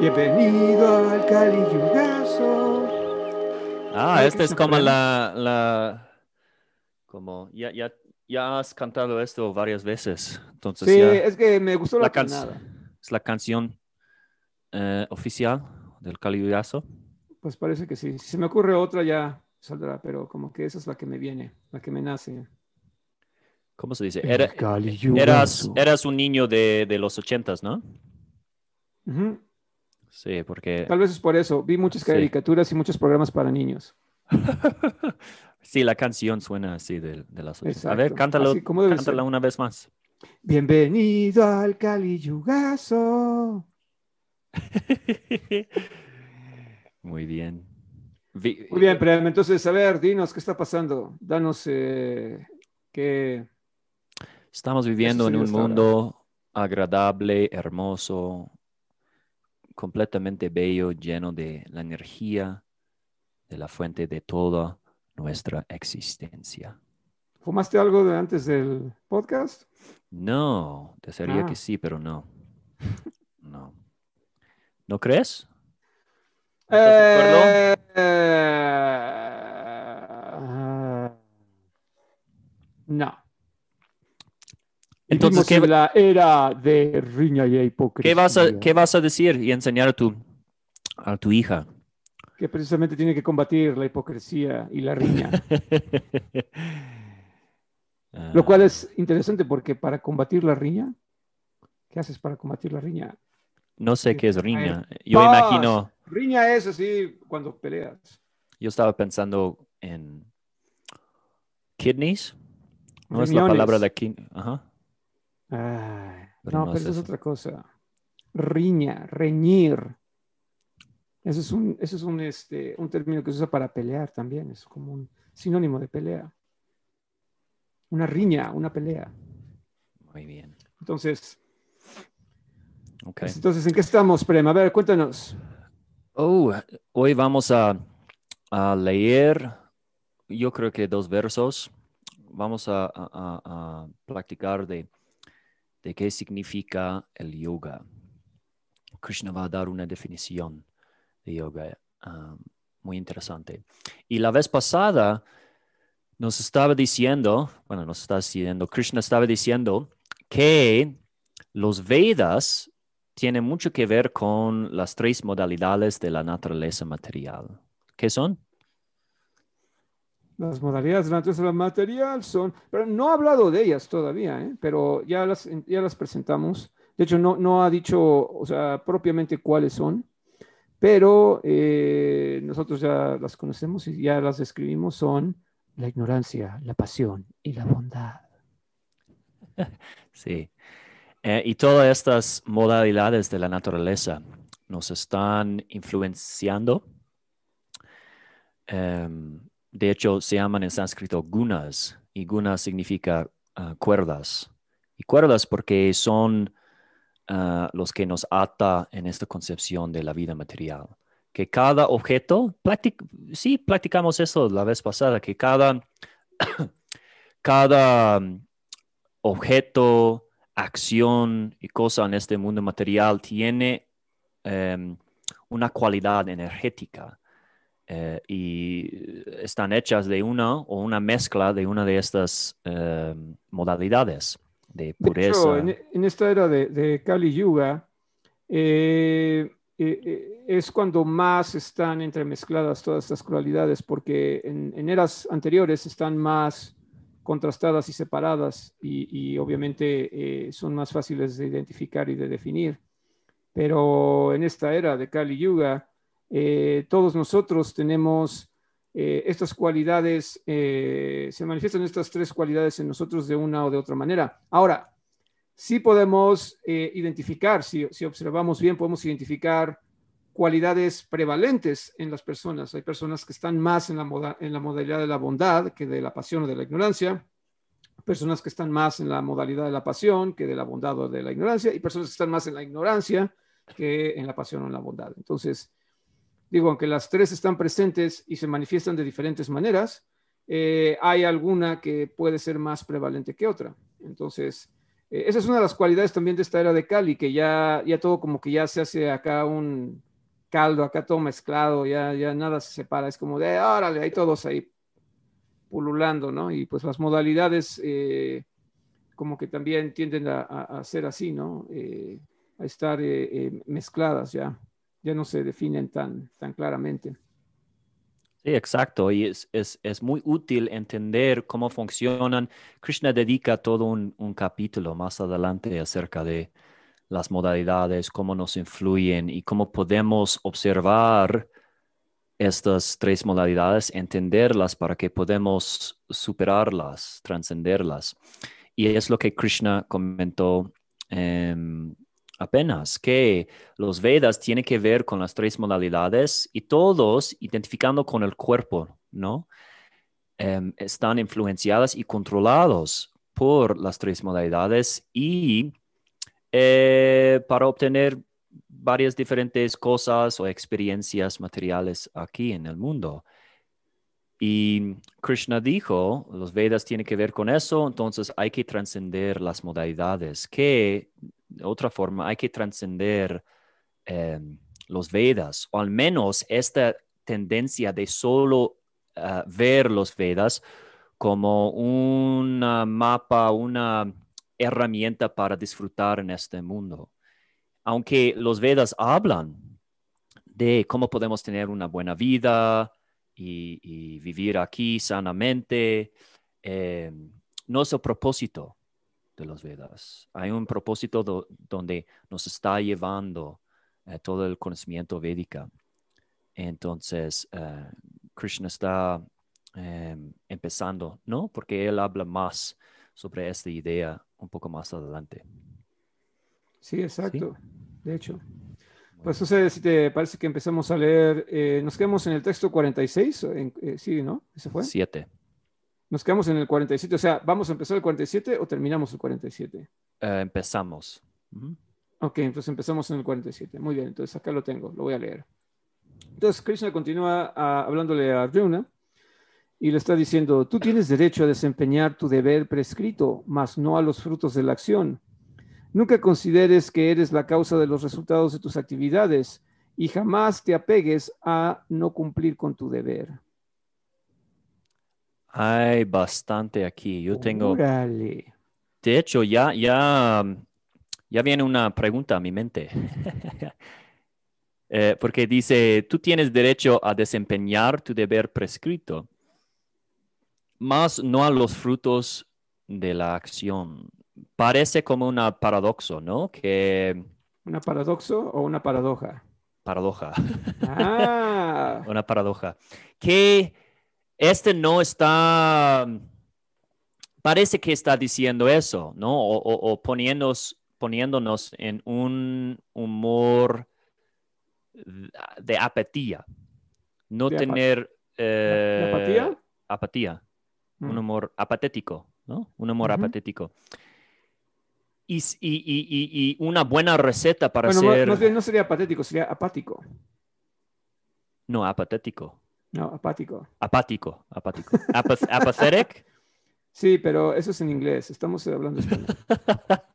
Bienvenido al Caliyugazo. Ah, Hare esta es como la, la, como, ya, ya, ya has cantado esto varias veces, entonces Sí, ya es que me gustó la, la canción es la canción eh, oficial del Caliyugazo. Pues parece que sí. Si se me ocurre otra ya saldrá, pero como que esa es la que me viene, la que me nace. ¿Cómo se dice? Era- eras, eras un niño de, de los ochentas, ¿no? Ujú. Sí, porque Tal vez es por eso. Vi muchas Sí. caricaturas y muchos programas para niños. sí, la canción suena así de, de las. A ver, cántalo, cántala una vez más. Bienvenido al Caliyugazo. Muy bien. Vi- Muy bien, Prem. Entonces, a ver, dinos qué está pasando. Danos eh, qué. Estamos viviendo en un mundo agradable, hermoso, completamente bello, lleno de la energía de la fuente de toda nuestra existencia. ¿Fumaste algo de antes del podcast? No, desearía Ah. que sí, pero no. No. ¿No crees? No. Entonces, ¿qué, la era de riña y hipocresía. qué vas a, qué vas a decir y enseñar a tu, a tu hija? Que precisamente tiene que combatir la hipocresía y la riña. Ah, Lo cual es interesante porque para combatir la riña, ¿qué haces para combatir la riña? No sé qué es riña. Yo paz. imagino, Riña es así cuando peleas. yo estaba pensando en kidneys. No es la palabra de aquí. Ajá. Ay, no, no pero es eso es otra cosa. Riña, reñir. Eso es un, eso es un, este, un término que se usa para pelear también. Es como un sinónimo de pelea. Una riña, una pelea. Muy bien. Entonces, pues, entonces ¿en qué estamos, Prem? A ver, cuéntanos. Oh, hoy vamos a, a leer, yo creo que dos versos. Vamos a, a- a- a practicar de, de qué significa el yoga. Krishna va a dar una definición de yoga ah, muy interesante. Y la vez pasada nos estaba diciendo, bueno, nos está diciendo, Krishna estaba diciendo que los Vedas tienen mucho que ver con las tres modalidades de la naturaleza material. ¿Qué son? Las modalidades de la naturaleza material son, pero no ha hablado de ellas todavía, ¿eh? pero ya las, ya las presentamos. De hecho, no, no ha dicho, o sea, propiamente cuáles son, pero eh, nosotros ya las conocemos y ya las describimos. Son la ignorancia, la pasión y la bondad. Sí. Eh, y todas estas modalidades de la naturaleza nos están influenciando. Em, de hecho, se llaman en sánscrito gunas, y gunas significa ah, cuerdas. Y cuerdas porque son ah, los que nos ata en esta concepción de la vida material. Que cada objeto, sí, practicamos eso la vez pasada, que cada, cada mm, objeto, acción y cosa en este mundo material tiene em, una cualidad energética eh, y están hechas de una o una mezcla de una de estas em, modalidades de De pureza. hecho, en, en esta era de, de Kali Yuga, eh, eh, eh, es cuando más están entremezcladas todas estas cualidades, porque en, en eras anteriores están más contrastadas y separadas y, y obviamente eh, son más fáciles de identificar y de definir. Pero en esta era de Kali Yuga, eh, todos nosotros tenemos eh, estas cualidades, eh, se manifiestan estas tres cualidades en nosotros de una o de otra manera. Ahora, sí podemos identificar, si, si observamos bien, podemos identificar cualidades prevalentes en las personas. Hay personas que están más en la, en la modalidad de la bondad que de la pasión o de la ignorancia, personas que están más en la modalidad de la pasión que de la bondad o de la ignorancia, y personas que están más en la ignorancia que en la pasión o en la bondad. Entonces, digo, aunque las tres están presentes y se manifiestan de diferentes maneras, eh, hay alguna que puede ser más prevalente que otra. Entonces, eh, esa es una de las cualidades también de esta era de Cali, que ya, ya todo como que ya se hace acá un caldo, acá todo mezclado, ya, ya nada se separa, es como de, órale, hay todos ahí pululando, ¿no? Y pues las modalidades eh, como que también tienden a, ser así, ¿no? A estar mezcladas ya, ya no se definen tan, tan claramente. Sí, exacto. Y es, es, es, muy útil entender cómo funcionan. Krishna dedica todo un, un, capítulo más adelante acerca de las modalidades, cómo nos influyen y cómo podemos observar estas tres modalidades, entenderlas para que podamos superarlas, trascenderlas. Y es lo que Krishna comentó en apenas que los Vedas tienen que ver con las tres modalidades y todos identificando con el cuerpo, ¿no? Em, están influenciadas y controlados por las tres modalidades y eh, para obtener varias diferentes cosas o experiencias materiales aquí en el mundo. Y Krishna dijo, los Vedas tienen que ver con eso, entonces hay que trascender las modalidades, que de otra forma hay que trascender em, los Vedas, o al menos esta tendencia de solo ah, ver los Vedas como un mapa, una herramienta para disfrutar en este mundo. Aunque los Vedas hablan de cómo podemos tener una buena vida, y, vivir aquí sanamente. Eh, es el propósito de los Vedas. Hay un propósito donde nos está llevando eh, todo el conocimiento védica. Entonces, eh, Krishna está empezando, ¿no? Porque él habla más sobre esta idea un poco más adelante. Sí, exacto. De hecho. Pues sé si te parece que empezamos a leer, eh, nos quedamos en el texto 46, eh, sí, ¿no? ¿Ese fue? 7. Nos quedamos en el 47, o sea, ¿vamos a empezar el 47 o terminamos el 47? Eh, empezamos. Ok, entonces empezamos en el 47. Muy bien, entonces acá lo tengo, lo voy a leer. Entonces Krishna continúa ah, hablándole a Arjuna y le está diciendo, tú tienes derecho a desempeñar tu deber prescrito, mas no a los frutos de la acción Nunca consideres que eres la causa de los resultados de tus actividades y jamás te apegues a no cumplir con tu deber. Hay bastante aquí. Yo tengo. De hecho, ya, ya, ya viene una pregunta a mi mente. Eh, porque dice, tú tienes derecho a desempeñar tu deber prescrito, más no a los frutos de la acción parece como una paradoxo, ¿no? Que... ¿Una paradoxo o una paradoja? Paradoja. Ah. una paradoja. Que este no está, parece que está diciendo eso, ¿no? O, poniéndonos, poniéndonos en un humor de apatía. No tener... Eh, apatía? Apatía. Un mm. humor apatético, ¿no? Un humor apatético y, una buena receta para ser... No, no, sería patético, sería apático. No, apatético. No, apático. Apático, apático. apathetic. Sí, pero eso es en inglés. Estamos hablando español.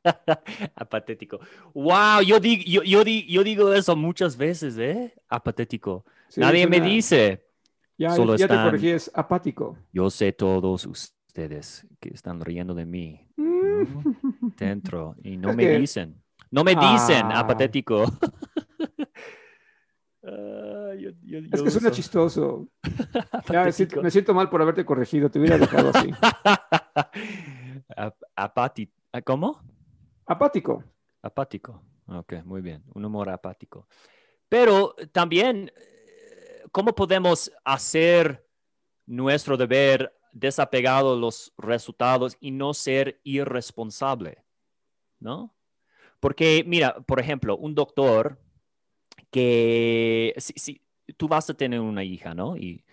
Apatético. Wow, yo, digo, yo, digo eso muchas veces, ¿eh? Apatético. Nadie me dice. Ya, Solo ya te corregí, es apático. Yo sé todos ustedes que están riendo de mí. dentro y no me dicen. No me dicen, ah. apatético. Es que suena chistoso. me siento mal por haberte corregido, te hubiera dejado así. Apático. ¿Cómo? Apático. Apático. Ok, muy bien. Un humor apático. Pero también, ¿cómo podemos hacer nuestro deber desapegado de los resultados y no ser irresponsable, ¿no? Porque, mira, por ejemplo, un doctor que, si, tú vas a tener una hija, ¿no? Y,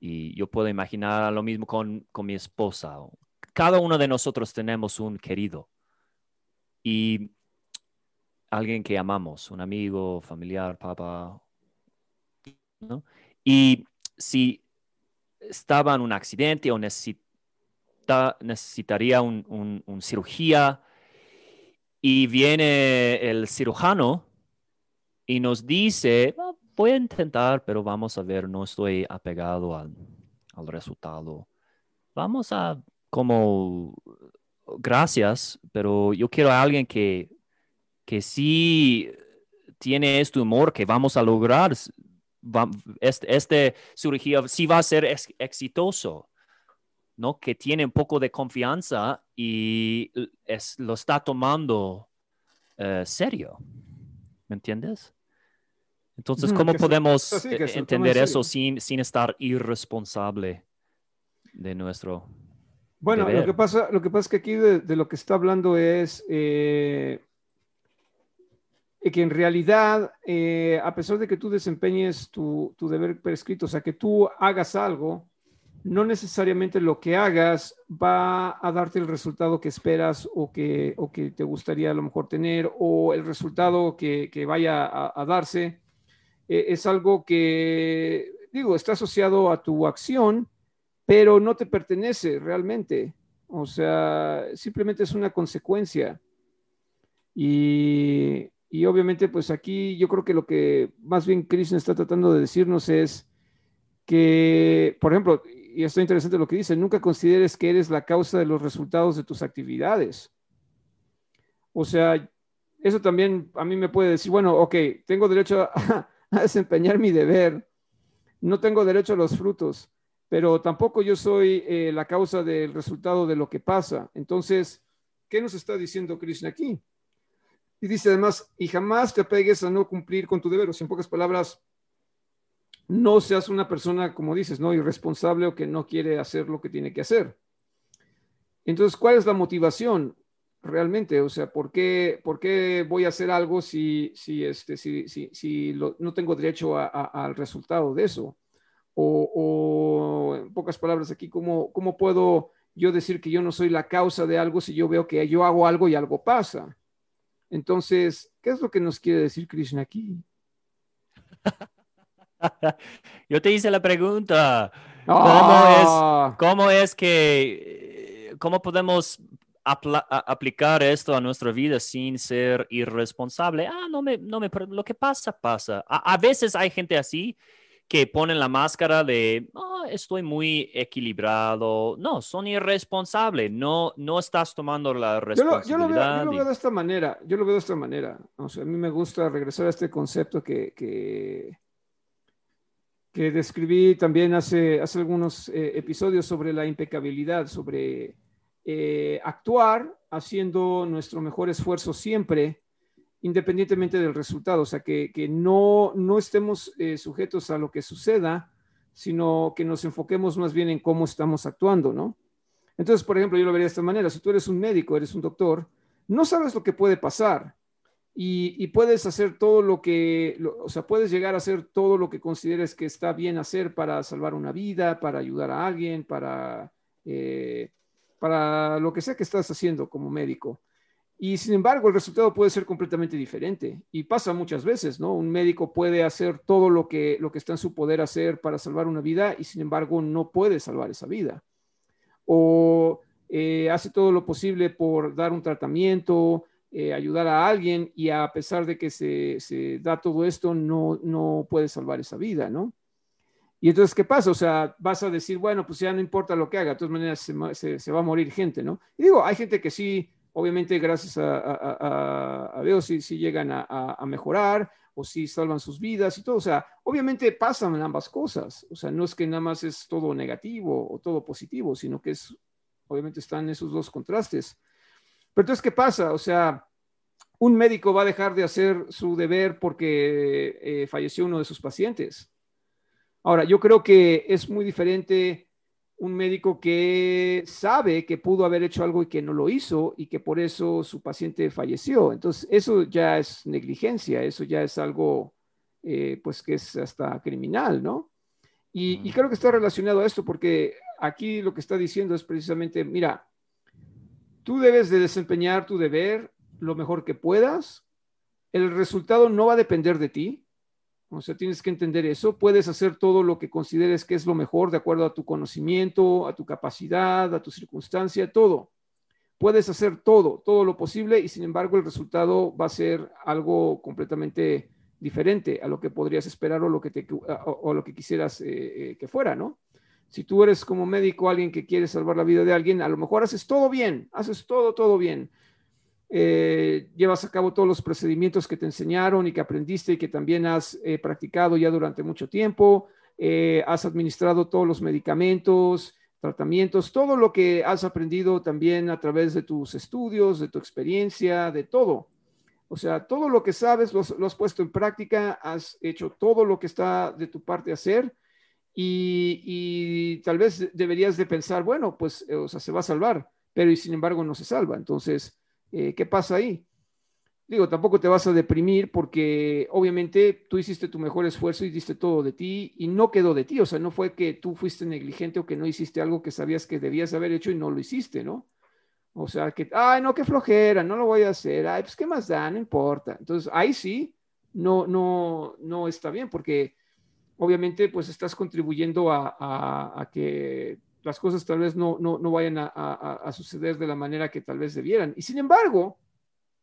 yo puedo imaginar lo mismo con, con mi esposa. Cada uno de nosotros tenemos un querido y alguien que amamos, un amigo, familiar, papá, ¿no? Y si estaba en un accidente o necesitaría un, cirugía y viene el cirujano y nos dice, voy a intentar, pero vamos a ver, no estoy apegado al, al resultado. Vamos a como, gracias, pero yo quiero a alguien que, que sí tiene este humor que vamos a lograr. este, este cirugía sí va a ser exitoso. ¿no? que tiene un poco de confianza y es, lo está tomando eh, serio. ¿Me entiendes? Entonces, ¿cómo podemos e, entender eso sin, sin estar irresponsable de nuestro... Bueno, lo que, pasa, lo que pasa es que aquí de, lo que está hablando es eh, que en realidad, eh, a pesar de que tú desempeñes tu, tu deber prescrito, o sea, que tú hagas algo, no necesariamente lo que hagas va a darte el resultado que esperas o que, o que te gustaría a lo mejor tener o el resultado que, vaya a, darse. Eh, es algo que, digo, está asociado a tu acción, pero no te pertenece realmente. O sea, simplemente es una consecuencia. Y, y obviamente, pues aquí yo creo que lo que más bien Krishna está tratando de decirnos es que, por ejemplo, y está interesante lo que dice, nunca consideres que eres la causa de los resultados de tus actividades. O sea, eso también a mí me puede decir, bueno, ok, tengo derecho a, desempeñar mi deber, no tengo derecho a los frutos, pero tampoco yo soy eh, la causa del resultado de lo que pasa. Entonces, ¿qué nos está diciendo Krishna aquí? Y dice además, y jamás te apegues a no cumplir con tu deber. O sea, en pocas palabras, no seas una persona, como dices, ¿no? irresponsable o que no quiere hacer lo que tiene que hacer. Entonces, ¿cuál es la motivación realmente? O sea, ¿por qué, por qué voy a hacer algo si, si, este, si, si, no tengo derecho al resultado de eso? O, en pocas palabras aquí, ¿cómo, ¿cómo puedo yo decir que yo no soy la causa de algo si yo veo que yo hago algo y algo pasa? Entonces, ¿qué es lo que nos quiere decir Krishna aquí? Yo te hice la pregunta. ¿Cómo, es, ah. que, cómo podemos aplicar esto a nuestra vida sin ser irresponsable? Ah, no me, no me, lo que pasa, pasa. A, veces hay gente así que ponen la máscara de, oh, estoy muy equilibrado. No, son irresponsables. No, no estás tomando la responsabilidad. Yo lo, veo, de esta manera. Yo lo veo de esta manera. O sea, a mí me gusta regresar a este concepto que, que que describí también hace, hace algunos eh, episodios sobre la impecabilidad, sobre eh, actuar haciendo nuestro mejor esfuerzo siempre, independientemente del resultado, o sea, que, que no, no estemos eh, sujetos a lo que suceda, sino que nos enfoquemos más bien en cómo estamos actuando, ¿no? Entonces, por ejemplo, yo lo vería de esta manera, si tú eres un médico, eres un doctor, no sabes lo que puede pasar, y, puedes hacer todo lo que, o sea, puedes llegar a hacer todo lo que consideres que está bien hacer para salvar una vida, para ayudar a alguien, para, eh, para lo que sea que estás haciendo como médico. Y sin embargo, el resultado puede ser completamente diferente. Y pasa muchas veces, ¿no? Un médico puede hacer todo lo que, lo que está en su poder hacer para salvar una vida y sin embargo no puede salvar esa vida. O eh, hace todo lo posible por dar un tratamiento, eh, ayudar a alguien y a pesar de que se, da todo esto, no, no puede salvar esa vida, ¿no? Y entonces, ¿qué pasa? O sea, vas a decir, bueno, pues ya no importa lo que haga, de todas maneras se, va a morir gente, ¿no? Y digo, hay gente que sí, obviamente gracias a, Dios, sí, llegan a, mejorar o sí salvan sus vidas y todo. O sea, obviamente pasan ambas cosas. O sea, no es que nada más es todo negativo o todo positivo, sino que es, obviamente están esos dos contrastes. Pero entonces, ¿qué pasa? O sea, un médico va a dejar de hacer su deber porque eh, falleció uno de sus pacientes. Ahora, yo creo que es muy diferente un médico que sabe que pudo haber hecho algo y que no lo hizo y que por eso su paciente falleció. Entonces, eso ya es negligencia, eso ya es algo, eh, pues, que es hasta criminal, ¿no? Y, y creo que está relacionado a esto porque aquí lo que está diciendo es precisamente, mira, Tú debes de desempeñar tu deber lo mejor que puedas. El resultado no va a depender de ti. O sea, tienes que entender eso. Puedes hacer todo lo que consideres que es lo mejor de acuerdo a tu conocimiento, a tu capacidad, a tu circunstancia, todo. Puedes hacer todo, todo lo posible y sin embargo el resultado va a ser algo completamente diferente a lo que podrías esperar o lo que, te, o, lo que quisieras eh, eh, que fuera, ¿no? Si tú eres como médico alguien que quiere salvar la vida de alguien, a lo mejor haces todo bien, haces todo, todo bien eh, llevas a cabo todos los procedimientos que te enseñaron y que aprendiste y que también has eh, practicado ya durante mucho tiempo, eh, has administrado todos los medicamentos, tratamientos, todo lo que has aprendido también a través de tus estudios, de tu experiencia, de todo. O sea, todo lo que sabes lo, has puesto en práctica, has hecho todo lo que está de tu parte hacer y, y tal vez deberías de pensar, bueno, pues, o sea, se va a salvar, pero y sin embargo no se salva. Entonces, eh, ¿qué pasa ahí? Digo, tampoco te vas a deprimir porque obviamente tú hiciste tu mejor esfuerzo y diste todo de ti y no quedó de ti. O sea, no fue que tú fuiste negligente o que no hiciste algo que sabías que debías haber hecho y no lo hiciste, ¿no? O sea, que, ay, no, qué flojera, no lo voy a hacer, ay, pues qué más da, no importa. Entonces, ahí sí, no, no, no está bien porque obviamente pues estás contribuyendo a que las cosas tal vez no, no, no vayan a, suceder de la manera que tal vez debieran. Y sin embargo,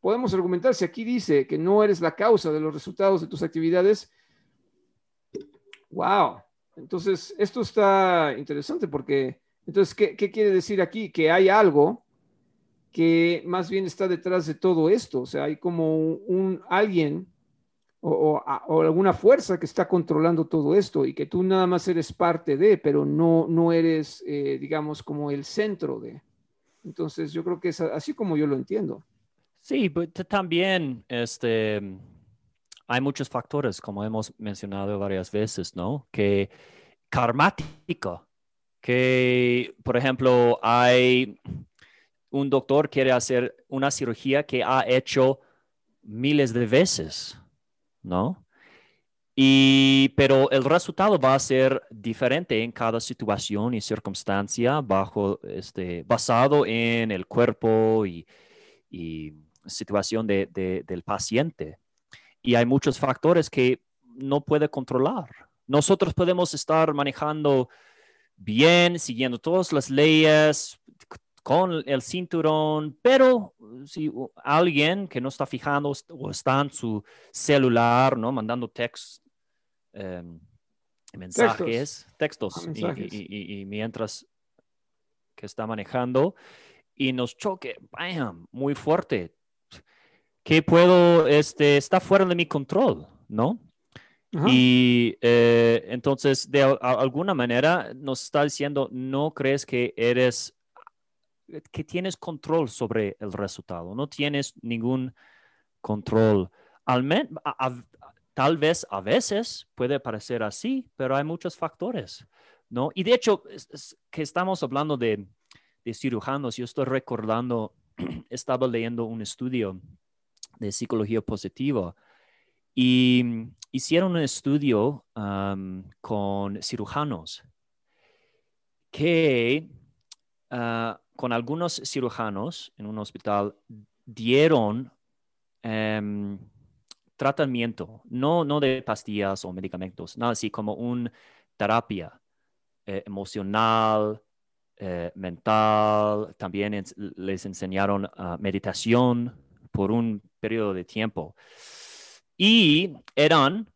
podemos argumentar, si aquí dice que no eres la causa de los resultados de tus actividades, wow, entonces esto está interesante porque, entonces, ¿qué, qué quiere decir aquí? Que hay algo que más bien está detrás de todo esto, o sea, hay como un alguien o, alguna fuerza que está controlando todo esto y que tú nada más eres parte de, pero no, no eres, eh, digamos, como el centro de. Entonces, yo creo que es así como yo lo entiendo. Sí, pero también este, hay muchos factores, como hemos mencionado varias veces, ¿no? Que karmático, que, por ejemplo, hay un doctor quiere hacer una cirugía que ha hecho miles de veces ¿no? Y, pero el resultado va a ser diferente en cada situación y circunstancia bajo, este, basado en el cuerpo y, situación del paciente. Y hay muchos factores que no puede controlar. Nosotros podemos estar manejando bien, siguiendo todas las leyes, con el cinturón, pero si alguien que no está fijando o está en su celular, ¿no? Mandando text, em, mensajes, textos, ah, Y, mientras que está manejando y nos choque, bam, muy fuerte, que puedo, este, está fuera de mi control, ¿no? Y eh, entonces, de alguna manera, nos está diciendo, no crees que eres que tienes control sobre el resultado, no tienes ningún control. Al tal vez a veces puede parecer así, pero hay muchos factores, ¿no? Y de hecho, que estamos hablando de, cirujanos, yo estoy recordando, estaba leyendo un estudio de psicología positiva y hicieron un estudio con cirujanos que ah, con algunos cirujanos en un hospital dieron em, tratamiento, no, no de pastillas o medicamentos, nada así como una terapia eh, emocional, eh, mental, también les enseñaron ah, meditación por un periodo de tiempo. Y eran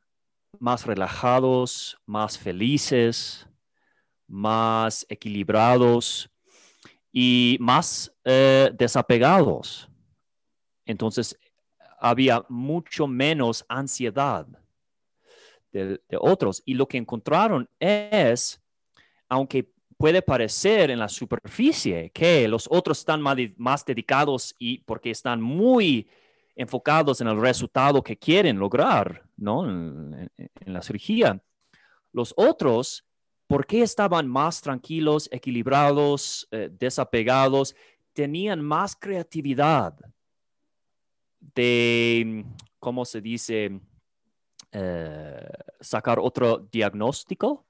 más relajados, más felices, más equilibrados, y más eh, desapegados. Entonces, había mucho menos ansiedad de, otros. Y lo que encontraron es, aunque puede parecer en la superficie que los otros están más, dedicados y porque están muy enfocados en el resultado que quieren lograr, ¿no? en la cirugía. Los otros ¿Por qué estaban más tranquilos, equilibrados, eh, desapegados? Tenían más creatividad de, ¿cómo se dice? Eh, sacar otro diagnóstico,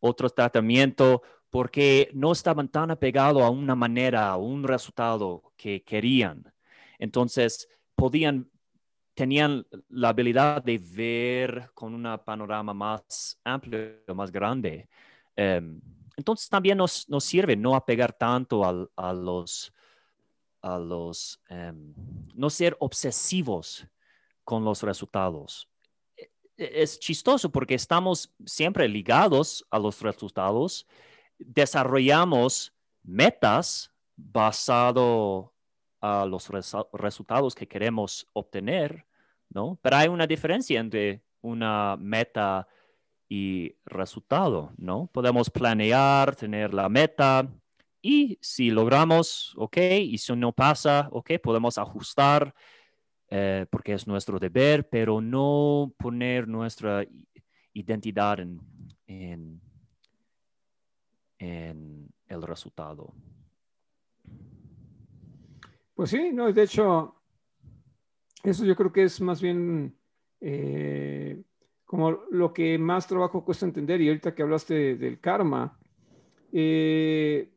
otro tratamiento, porque no estaban tan apegados a una manera, a un resultado que querían. Entonces, podían tenían la habilidad de ver con un panorama más amplio, más grande. Em, entonces también nos, nos, sirve no apegar tanto a los, a los em, no ser obsesivos con los resultados. E, e, es chistoso porque estamos siempre ligados a los resultados, desarrollamos metas basado a los resultados que queremos obtener, ¿no? Pero hay una diferencia entre una meta y resultado, ¿no? Podemos planear, tener la meta y si logramos, ok, y si no pasa, ok, podemos ajustar eh, porque es nuestro deber, pero no poner nuestra identidad en, el resultado. Pues sí, no, de hecho, eso yo creo que es más bien eh, como lo que más trabajo cuesta entender. Y ahorita que hablaste del karma, eh,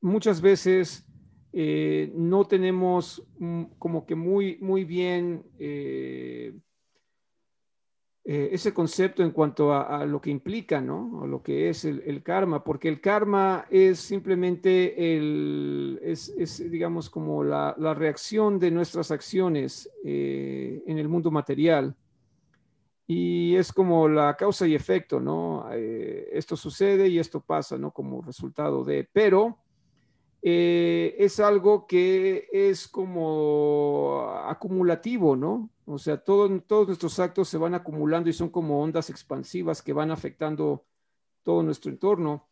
muchas veces eh, no tenemos mm, como que muy, muy bien eh, ese concepto en cuanto a, lo que implica, ¿no? O lo que es el, karma, porque el karma es simplemente el, es, digamos, como la, reacción de nuestras acciones eh, en el mundo material. Y es como la causa y efecto, ¿no? Eh, esto sucede y esto pasa, ¿no? Como resultado de, pero es algo que es como acumulativo, ¿no? O sea, todos nuestros actos se van acumulando y son como ondas expansivas que van afectando todo nuestro entorno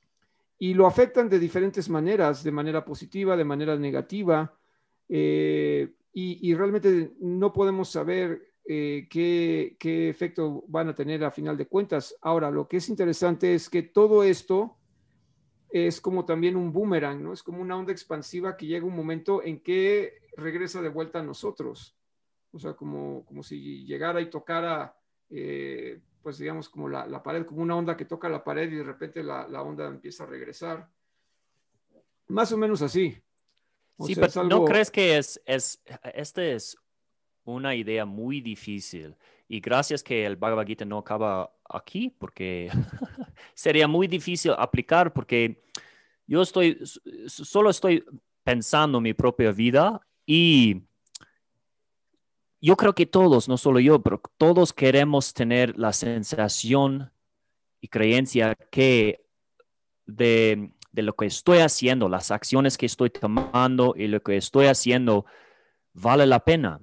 y lo afectan de diferentes maneras, de manera positiva, de manera negativa, eh, y, realmente no podemos saber eh, qué, qué, efecto van a tener a final de cuentas. Ahora, lo que es interesante es que todo esto es como también un boomerang, ¿no? Es como una onda expansiva que llega un momento en que regresa de vuelta a nosotros o sea, como, como si llegara y tocara, eh, pues digamos, como la, pared, como una onda que toca la pared y de repente la, onda empieza a regresar. Más o menos así. sí, pero ¿no crees que es, es, este es una idea muy difícil? Y gracias que el Bhagavad Gita no acaba aquí, porque sería muy difícil aplicar, porque yo estoy, solo estoy pensando mi propia vida y yo creo que todos, no solo yo, pero todos queremos tener la sensación y creencia que de, lo que estoy haciendo, las acciones que estoy tomando y lo que estoy haciendo vale la pena.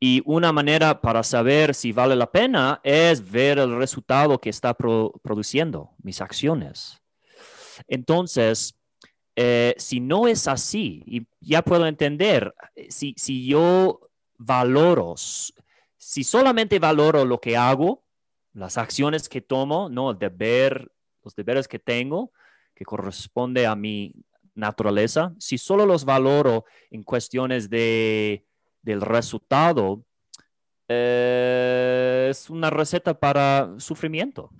Y una manera para saber si vale la pena es ver el resultado que está produciendo mis acciones. Entonces, eh, si no es así, y ya puedo entender, si, si yo valoros. Si solamente valoro lo que hago, las acciones que tomo, no el deber, los deberes que tengo, que corresponde a mi naturaleza, si solo los valoro en cuestiones de, del resultado, eh, es una receta para sufrimiento.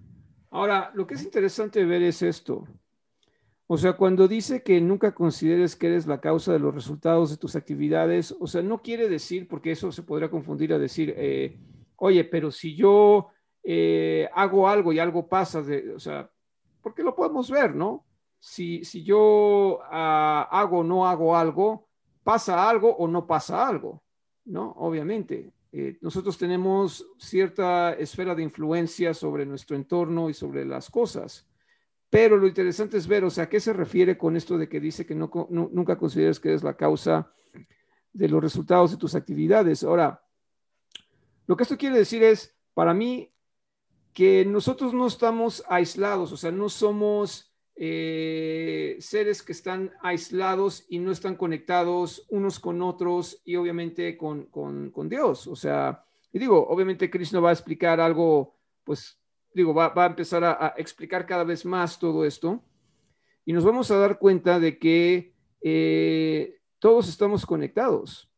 Ahora, lo que es interesante ver es esto. O sea, cuando dice que nunca consideres que eres la causa de los resultados de tus actividades, o sea, no quiere decir, porque eso se podría confundir a decir, eh, oye, pero si yo eh, hago algo y algo pasa, o sea, porque lo podemos ver, ¿no? Si, si yo ah, hago o no hago algo, pasa algo o no pasa algo, ¿no? Obviamente. Eh, nosotros tenemos cierta esfera de influencia sobre nuestro entorno y sobre las cosas. Pero lo interesante es ver, o sea, ¿a qué se refiere con esto de que dice que no, nunca consideras que es la causa de los resultados de tus actividades? Ahora, lo que esto quiere decir es, para mí, que nosotros no estamos aislados, o sea, no somos eh, seres que están aislados y no están conectados unos con otros y obviamente con, con, Dios. O sea, y digo, obviamente Krishna va a explicar algo, pues digo, va, a empezar a, explicar cada vez más todo esto y nos vamos a dar cuenta de que eh, todos estamos conectados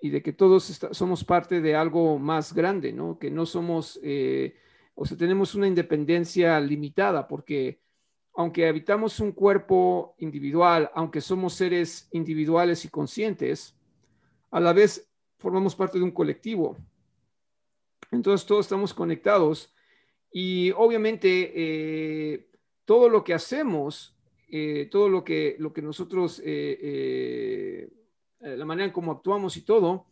y de que todos somos parte de algo más grande, ¿no? Que no somos, eh, o sea, tenemos una independencia limitada porque aunque habitamos un cuerpo individual, aunque somos seres individuales y conscientes, a la vez formamos parte de un colectivo Entonces todos estamos conectados y obviamente eh, todo lo que hacemos, eh, todo lo que, lo que nosotros, eh, la manera en cómo actuamos y todo,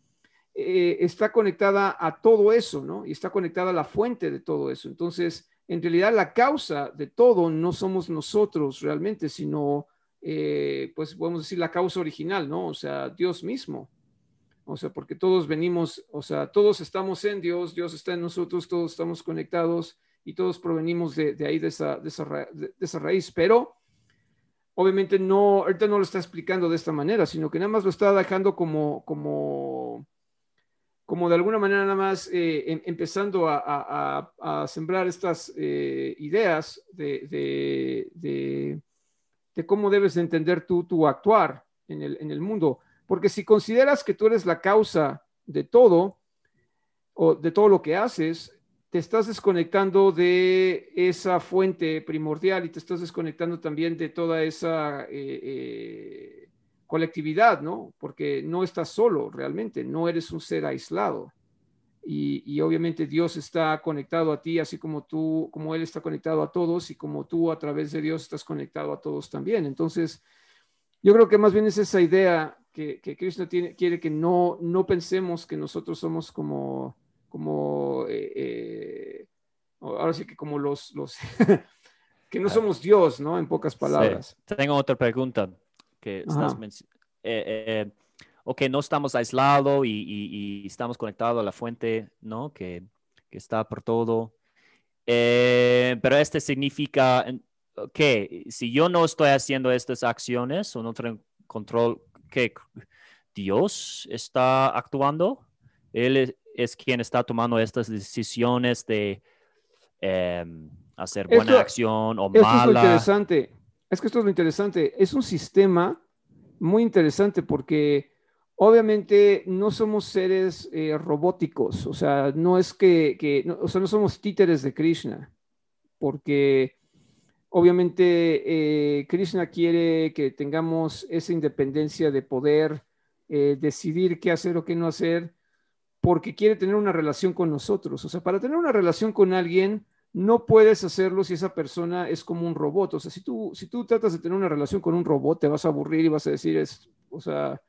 está conectada a todo eso, ¿no? Y está conectada a la fuente de todo eso. Entonces, en realidad la causa de todo no somos nosotros realmente, sino, pues podemos decir la causa original, ¿no? O sea, Dios mismo. O sea, porque todos venimos, o sea, todos estamos en Dios, Dios está en nosotros, todos estamos conectados y todos provenimos de, ahí, de esa, de, esa raíz. Pero obviamente no, ahorita no lo está explicando de esta manera, sino que nada más lo está dejando como, como, como de alguna manera nada más eh, em, empezando a, sembrar estas eh, ideas de, de, cómo debes entender tú tu actuar en el, en el mundo. Porque si consideras que tú eres la causa de todo o de todo lo que haces, te estás desconectando de esa fuente primordial y te estás desconectando también de toda esa eh, eh, colectividad, ¿no? Porque no estás solo realmente, no eres un ser aislado. Y, y, obviamente Dios está conectado a ti, así como tú, como Él está conectado a todos y como tú a través de Dios estás conectado a todos también. Entonces, yo creo que más bien es esa idea que, que Krishna tiene, quiere que no, no pensemos que nosotros somos como, como eh, eh, ahora sí que como los, los que no somos Dios, ¿no? En pocas palabras. Tengo otra pregunta que estás eh, ok, no estamos aislados y, estamos conectados a la fuente, ¿no? Que, que está por todo. pero este significa que si yo no estoy haciendo estas acciones o no tengo control que Dios está actuando. Él es, quien está tomando estas decisiones de em, hacer buena acción o mala. Es interesante. Es que esto es lo interesante. Es un sistema muy interesante porque obviamente no somos seres eh, robóticos. O sea, no es que, o sea, no somos títeres de Krishna. Porque Obviamente, eh, Krishna quiere que tengamos esa independencia de poder eh, decidir qué hacer o qué no hacer, porque quiere tener una relación con nosotros. O sea, para tener una relación con alguien, no puedes hacerlo si esa persona es como un robot. O sea, si tú, si tú tratas de tener una relación con un robot, te vas a aburrir y vas a decir, es, o sea,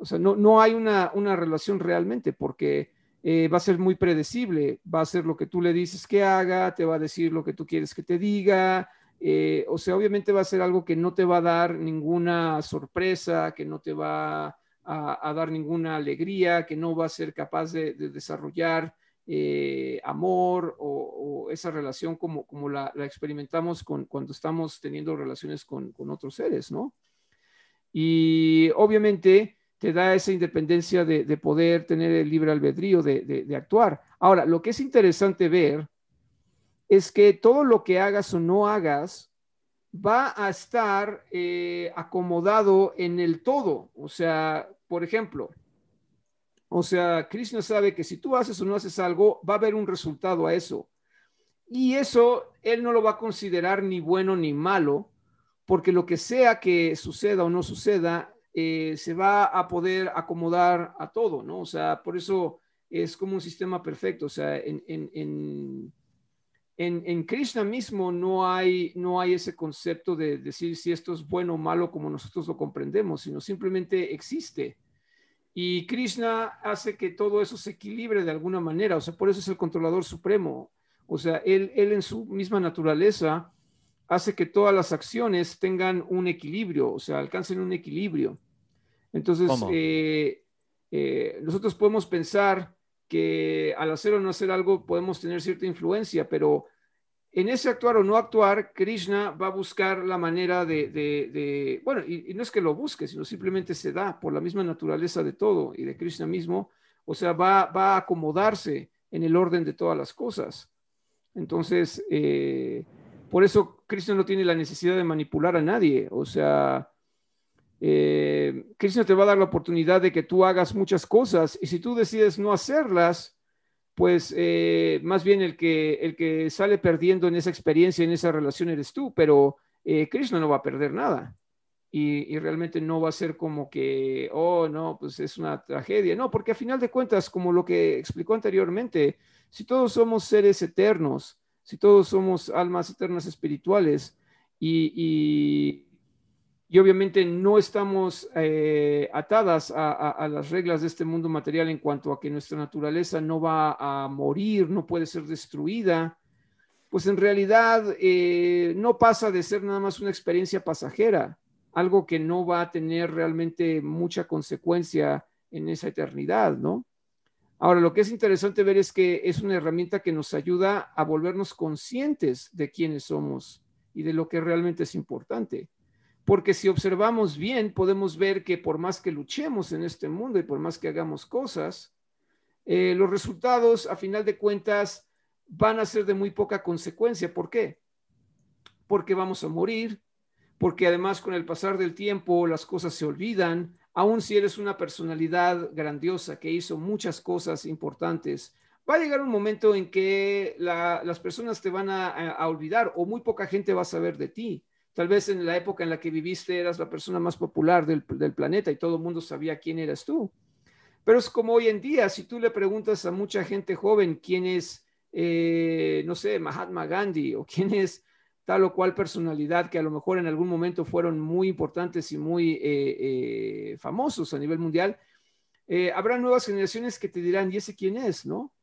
o sea no, no hay una, una relación realmente, porque eh, va a ser muy predecible, va a ser lo que tú le dices que haga, te va a decir lo que tú quieres que te diga, eh, o sea, obviamente va a ser algo que no te va a dar ninguna sorpresa, que no te va a, dar ninguna alegría, que no va a ser capaz de, desarrollar eh, amor o, esa relación como, como la, experimentamos con, cuando estamos teniendo relaciones con, otros seres, ¿no? Y obviamente te da esa independencia de, poder tener el libre albedrío de, actuar. Ahora, lo que es interesante ver es que todo lo que hagas o no hagas va a estar eh, acomodado en el todo. O sea, por ejemplo, o sea, Krishna sabe que si tú haces o no haces algo, va a haber un resultado a eso. Y eso él no lo va a considerar ni bueno ni malo, porque lo que sea que suceda o no suceda, eh, se va a poder acomodar a todo, ¿no? O sea, por eso es como un sistema perfecto. O sea, en, en, en, Krishna mismo no hay, no hay ese concepto de decir si esto es bueno o malo como nosotros lo comprendemos, sino simplemente existe. Y Krishna hace que todo eso se equilibre de alguna manera. O sea, por eso es el controlador supremo. O sea, él, él en su misma naturaleza hace que todas las acciones tengan un equilibrio, o sea, alcancen un equilibrio. Entonces, eh, eh, nosotros podemos pensar que al hacer o no hacer algo podemos tener cierta influencia, pero en ese actuar o no actuar, Krishna va a buscar la manera de, bueno, y, no es que lo busque, sino simplemente se da por la misma naturaleza de todo y de Krishna mismo, o sea, va, va a acomodarse en el orden de todas las cosas. Entonces, eh, por eso Krishna no tiene la necesidad de manipular a nadie, o sea, eh, Cristo te va a dar la oportunidad de que tú hagas muchas cosas y si tú decides no hacerlas, pues eh, más bien el que, el que sale perdiendo en esa experiencia, en esa relación eres tú, pero eh, Krishna no va a perder nada. y, realmente no va a ser como que, oh, no, pues es una tragedia. No, porque a final de cuentas, como lo que explicó anteriormente, si todos somos seres eternos, si todos somos almas eternas espirituales y, y, obviamente no estamos eh, atadas a, las reglas de este mundo material en cuanto a que nuestra naturaleza no va a morir, no puede ser destruida, pues en realidad eh, no pasa de ser nada más una experiencia pasajera algo que no va a tener realmente mucha consecuencia en esa eternidad, ¿no? Ahora, lo que es interesante ver es que es una herramienta que nos ayuda a volvernos conscientes de quiénes somos y de lo que realmente es importante. Porque si observamos bien, podemos ver que por más que luchemos en este mundo y por más que hagamos cosas, eh, los resultados, a final de cuentas, van a ser de muy poca consecuencia. ¿Por qué? Porque vamos a morir, porque además con el pasar del tiempo las cosas se olvidan, aun si eres una personalidad grandiosa que hizo muchas cosas importantes, va a llegar un momento en que las personas te van a, olvidar o muy poca gente va a saber de ti. Tal vez en la época en la que viviste eras la persona más popular del, planeta y todo el mundo sabía quién eras tú. Pero es como hoy en día, si tú le preguntas a mucha gente joven quién es, eh, no sé, Mahatma Gandhi o quién es tal o cual personalidad que a lo mejor en algún momento fueron muy importantes y muy eh, eh, famosos a nivel mundial, habrá nuevas generaciones que te dirán, ¿y ese quién es? ¿No?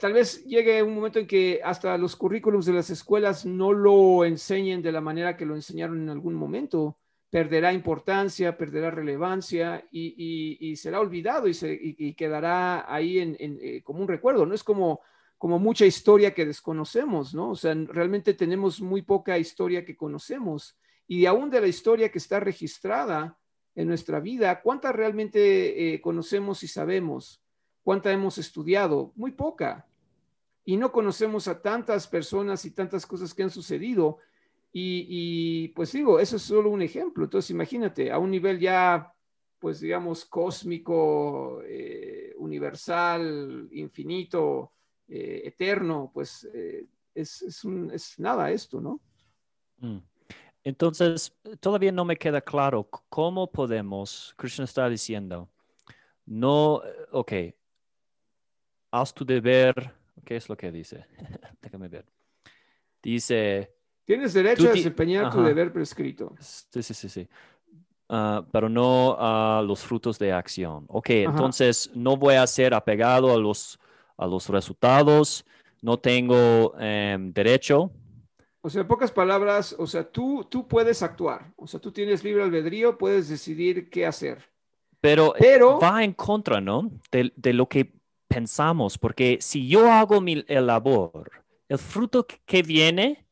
Tal vez llegue un momento en que hasta los currículums de las escuelas no lo enseñen de la manera que lo enseñaron en algún momento. Perderá importancia, perderá relevancia y, será olvidado y, quedará ahí en, como un recuerdo. No es como como mucha historia que desconocemos, ¿no? O sea, realmente tenemos muy poca historia que conocemos. Y aún de la historia que está registrada en nuestra vida, ¿cuánta realmente eh, conocemos y sabemos? ¿Cuánta hemos estudiado? Muy poca. Y no conocemos a tantas personas y tantas cosas que han sucedido. Y, pues digo, eso es solo un ejemplo. Entonces, imagínate, a un nivel ya, pues digamos, cósmico, eh, universal, infinito, eh, eterno, pues eh, es, es, nada esto, ¿no? Mm. Entonces, todavía no me queda claro cómo podemos, Krishna está diciendo, no, ok, haz tu deber, ¿qué es lo que dice? Déjame ver. Dice... Tienes derecho a desempeñar tu deber prescrito. Sí, sí, sí, sí. Ah, pero no a los frutos de acción. Ok, entonces no voy a ser apegado a los a los resultados, no tengo em, derecho. O sea, en pocas palabras, o sea, tú, tú puedes actuar, o sea, tú tienes libre albedrío, puedes decidir qué hacer. Pero, Pero va en contra, ¿no? De, de, lo que pensamos, porque si yo hago mi labor, el fruto que viene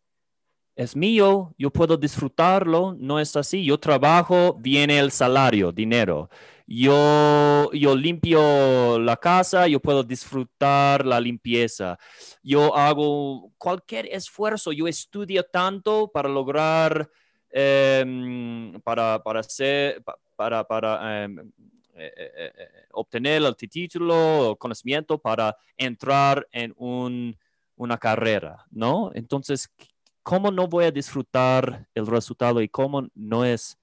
es mío, yo puedo disfrutarlo, no es así. Yo trabajo, viene el salario, dinero yo, yo limpio la casa, yo puedo disfrutar la limpieza. Yo hago cualquier esfuerzo, yo estudio tanto para lograr, em, para, para, hacer, para, para em, obtener el título, conocimiento para entrar en un, una carrera, ¿no? Entonces, ¿cómo no voy a disfrutar el resultado y cómo no es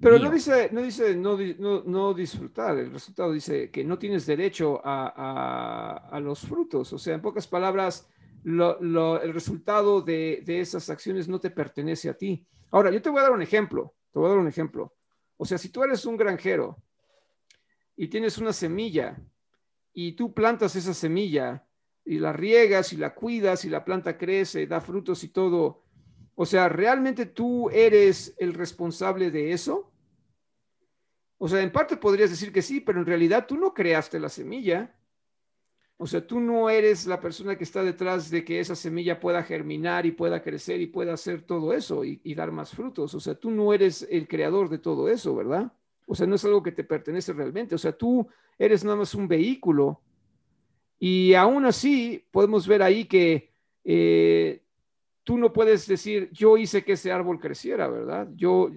pero no dice, no, dice no, no, disfrutar, el resultado dice que no tienes derecho a, a, los frutos. O sea, en pocas palabras, lo, el resultado de, de, esas acciones no te pertenece a ti. Ahora, yo te voy a dar un ejemplo, te voy a dar un ejemplo. O sea, si tú eres un granjero y tienes una semilla y tú plantas esa semilla y la riegas y la cuidas y la planta crece, da frutos y todo, o sea, ¿realmente tú eres el responsable de eso? O sea, en parte podrías decir que sí, pero en realidad tú no creaste la semilla. O sea, tú no eres la persona que está detrás de que esa semilla pueda germinar y pueda crecer y pueda hacer todo eso y, dar más frutos. O sea, tú no eres el creador de todo eso, ¿verdad? O sea, no es algo que te pertenece realmente. O sea, tú eres nada más un vehículo. Y aún así, podemos ver ahí que eh, tú no puedes decir, yo hice que ese árbol creciera, ¿verdad? Yo,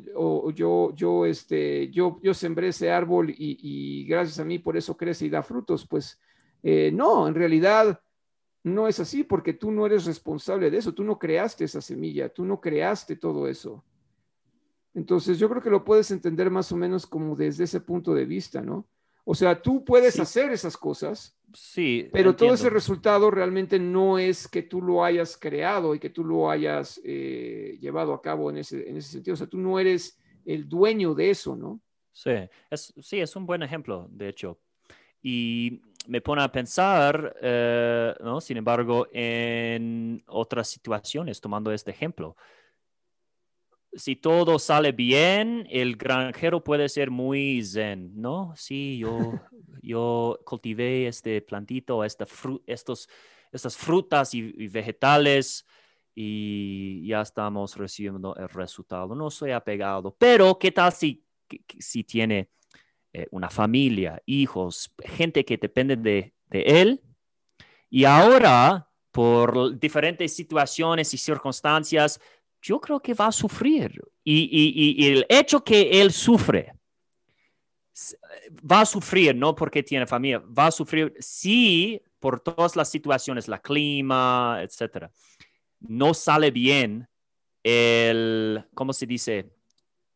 yo, yo, este, yo, yo sembré ese árbol y, gracias a mí por eso crece y da frutos. Pues eh, no, en realidad no es así porque tú no eres responsable de eso, tú no creaste esa semilla, tú no creaste todo eso. Entonces yo creo que lo puedes entender más o menos como desde ese punto de vista, ¿no? O sea, tú puedes hacer esas cosas, sí, pero todo ese resultado realmente no es que tú lo hayas creado y que tú lo hayas eh, llevado a cabo en ese, en ese sentido. O sea, tú no eres el dueño de eso, ¿no? Sí, es, sí, es un buen ejemplo, de hecho. Y me pone a pensar, eh, ¿no? Sin embargo, en otras situaciones, tomando este ejemplo si todo sale bien, el granjero puede ser muy zen, ¿no? Sí, yo, yo cultivé este plantito, esta estos, estas frutas y, vegetales y ya estamos recibiendo el resultado. No soy apegado, pero ¿qué tal si, si tiene eh, una familia, hijos, gente que depende de, de él? Y ahora, por diferentes situaciones y circunstancias, yo creo que va a sufrir. Y, el hecho que él sufre, va a sufrir, no porque tiene familia, va a sufrir si por todas las situaciones, la clima, etcétera, no sale bien el, ¿cómo se dice?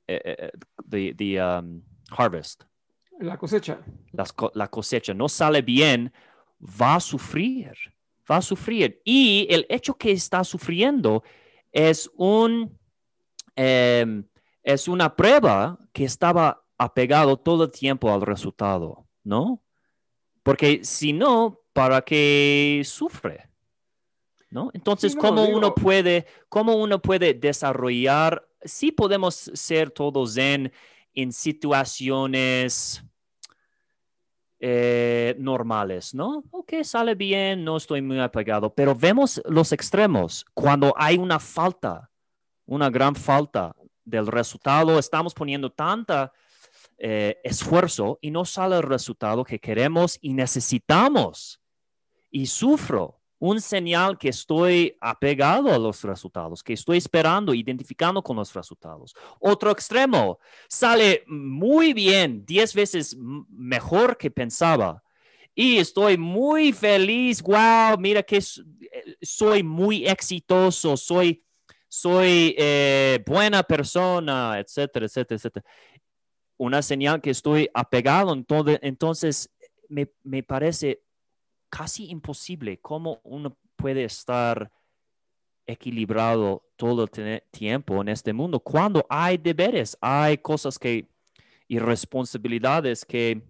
Eh, eh, eh, the, um, harvest. La cosecha. la cosecha no sale bien, va a sufrir, va a sufrir. Y el hecho que está sufriendo es, un, em, es una prueba que estaba apegado todo el tiempo al resultado, ¿no? Porque si no, ¿para qué sufre? ¿No? Entonces, ¿cómo, uno puede, ¿cómo uno puede desarrollar? Sí podemos ser todos en, en situaciones eh, normales, ¿no? Ok, sale bien, no estoy muy apegado, pero vemos los extremos. Cuando hay una falta, una gran falta del resultado, estamos poniendo tanta eh, esfuerzo y no sale el resultado que queremos y necesitamos. Y sufro un señal que estoy apegado a los resultados, que estoy esperando, identificando con los resultados. Otro extremo, sale muy bien, 10 veces mejor que pensaba. Y estoy muy feliz, wow, mira que soy muy exitoso, soy, soy eh, buena persona, etcétera, etcétera, etcétera. Una señal que estoy apegado, entonces, me parece casi imposible cómo uno puede estar equilibrado todo el tiempo en este mundo cuando hay deberes, hay cosas que y responsabilidades que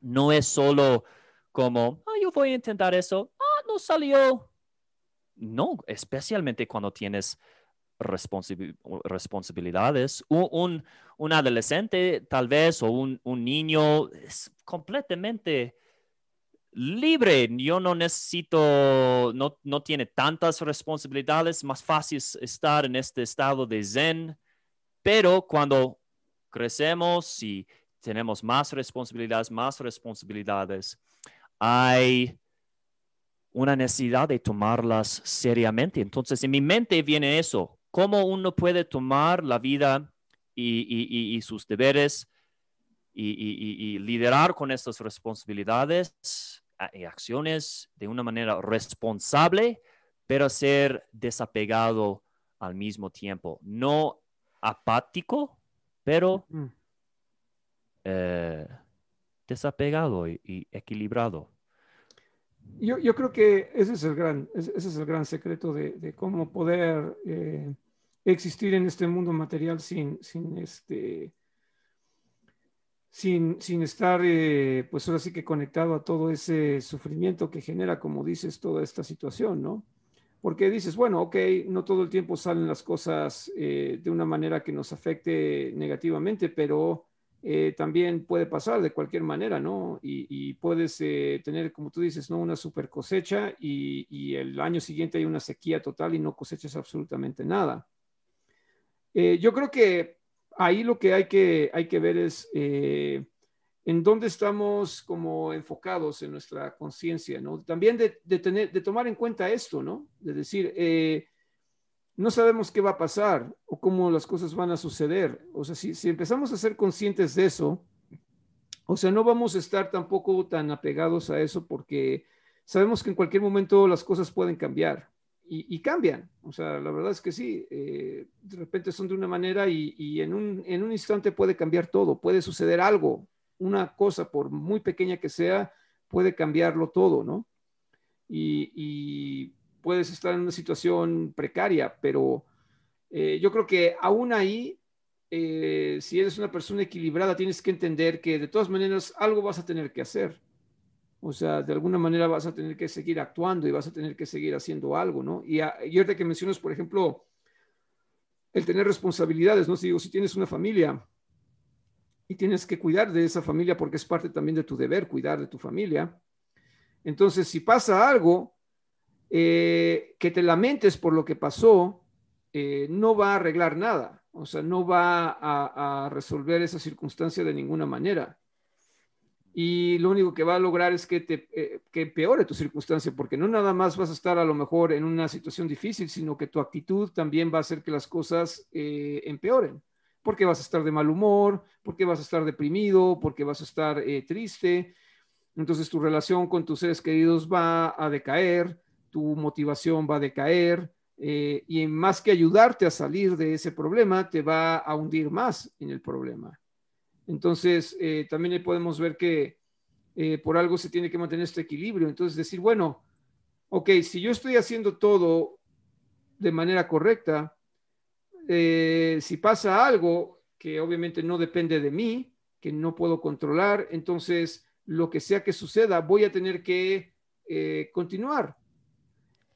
no es solo como, ah, yo voy a intentar eso, ah, no salió. No, especialmente cuando tienes responsabilidades. Un, un, adolescente tal vez o un, un niño es completamente libre. Yo no necesito, no, no tiene tantas responsabilidades, más fácil estar en este estado de zen. Pero cuando crecemos y tenemos más responsabilidades, más responsabilidades, hay una necesidad de tomarlas seriamente. Entonces, en mi mente viene eso, cómo uno puede tomar la vida y, y sus deberes y, liderar con estas responsabilidades y acciones de una manera responsable, pero ser desapegado al mismo tiempo. No apático, pero eh, desapegado y, equilibrado. Yo, yo, creo que ese es el gran, ese es el gran secreto de, cómo poder eh, existir en este mundo material sin, sin este, sin, sin estar, eh, pues ahora sí que conectado a todo ese sufrimiento que genera, como dices, toda esta situación, ¿no? Porque dices, bueno, ok, no todo el tiempo salen las cosas eh, de una manera que nos afecte negativamente, pero eh, también puede pasar de cualquier manera, ¿no? Y, puedes tener, como tú dices, ¿no? Una super cosecha y, y, el año siguiente hay una sequía total y no cosechas absolutamente nada. yo creo que ahí lo que hay que, hay que ver es eh, en dónde estamos como enfocados en nuestra conciencia, ¿no? También de, tener, de tomar en cuenta esto, ¿no? De decir, eh, no sabemos qué va a pasar o cómo las cosas van a suceder. O sea, si, si empezamos a ser conscientes de eso, o sea, no vamos a estar tampoco tan apegados a eso porque sabemos que en cualquier momento las cosas pueden cambiar y, cambian. O sea, la verdad es que sí, eh, de repente son de una manera y, en, un, en, un, instante puede cambiar todo, puede suceder algo, una cosa, por muy pequeña que sea, puede cambiarlo todo, ¿no? Y, puedes estar en una situación precaria, pero eh, yo creo que aún ahí, eh, si eres una persona equilibrada, tienes que entender que de todas maneras algo vas a tener que hacer. O sea, de alguna manera vas a tener que seguir actuando y vas a tener que seguir haciendo algo, ¿no? Y, a, y que mencionas, por ejemplo, el tener responsabilidades, ¿no? Si digo, si tienes una familia y tienes que cuidar de esa familia porque es parte también de tu deber cuidar de tu familia. Entonces, si pasa algo, eh, que te lamentes por lo que pasó, eh, no va a arreglar nada, o sea, no va a resolver esa circunstancia de ninguna manera y lo único que va a lograr es que te eh, que empeore tu circunstancia, porque no nada más vas a estar a lo mejor en una situación difícil, sino que tu actitud también va a hacer que las cosas eh, empeoren, porque vas a estar de mal humor, porque vas a estar deprimido, porque vas a estar eh, triste, entonces tu relación con tus seres queridos va a decaer, tu motivación va a decaer, y más que ayudarte a salir de ese problema, te va a hundir más en el problema. Entonces, eh, también podemos ver que eh, por algo se tiene que mantener este equilibrio. Entonces, decir, bueno, ok, si yo estoy haciendo todo de manera correcta, eh, si pasa algo que obviamente no depende de mí, que no puedo controlar, entonces lo que sea que suceda, voy a tener que continuar.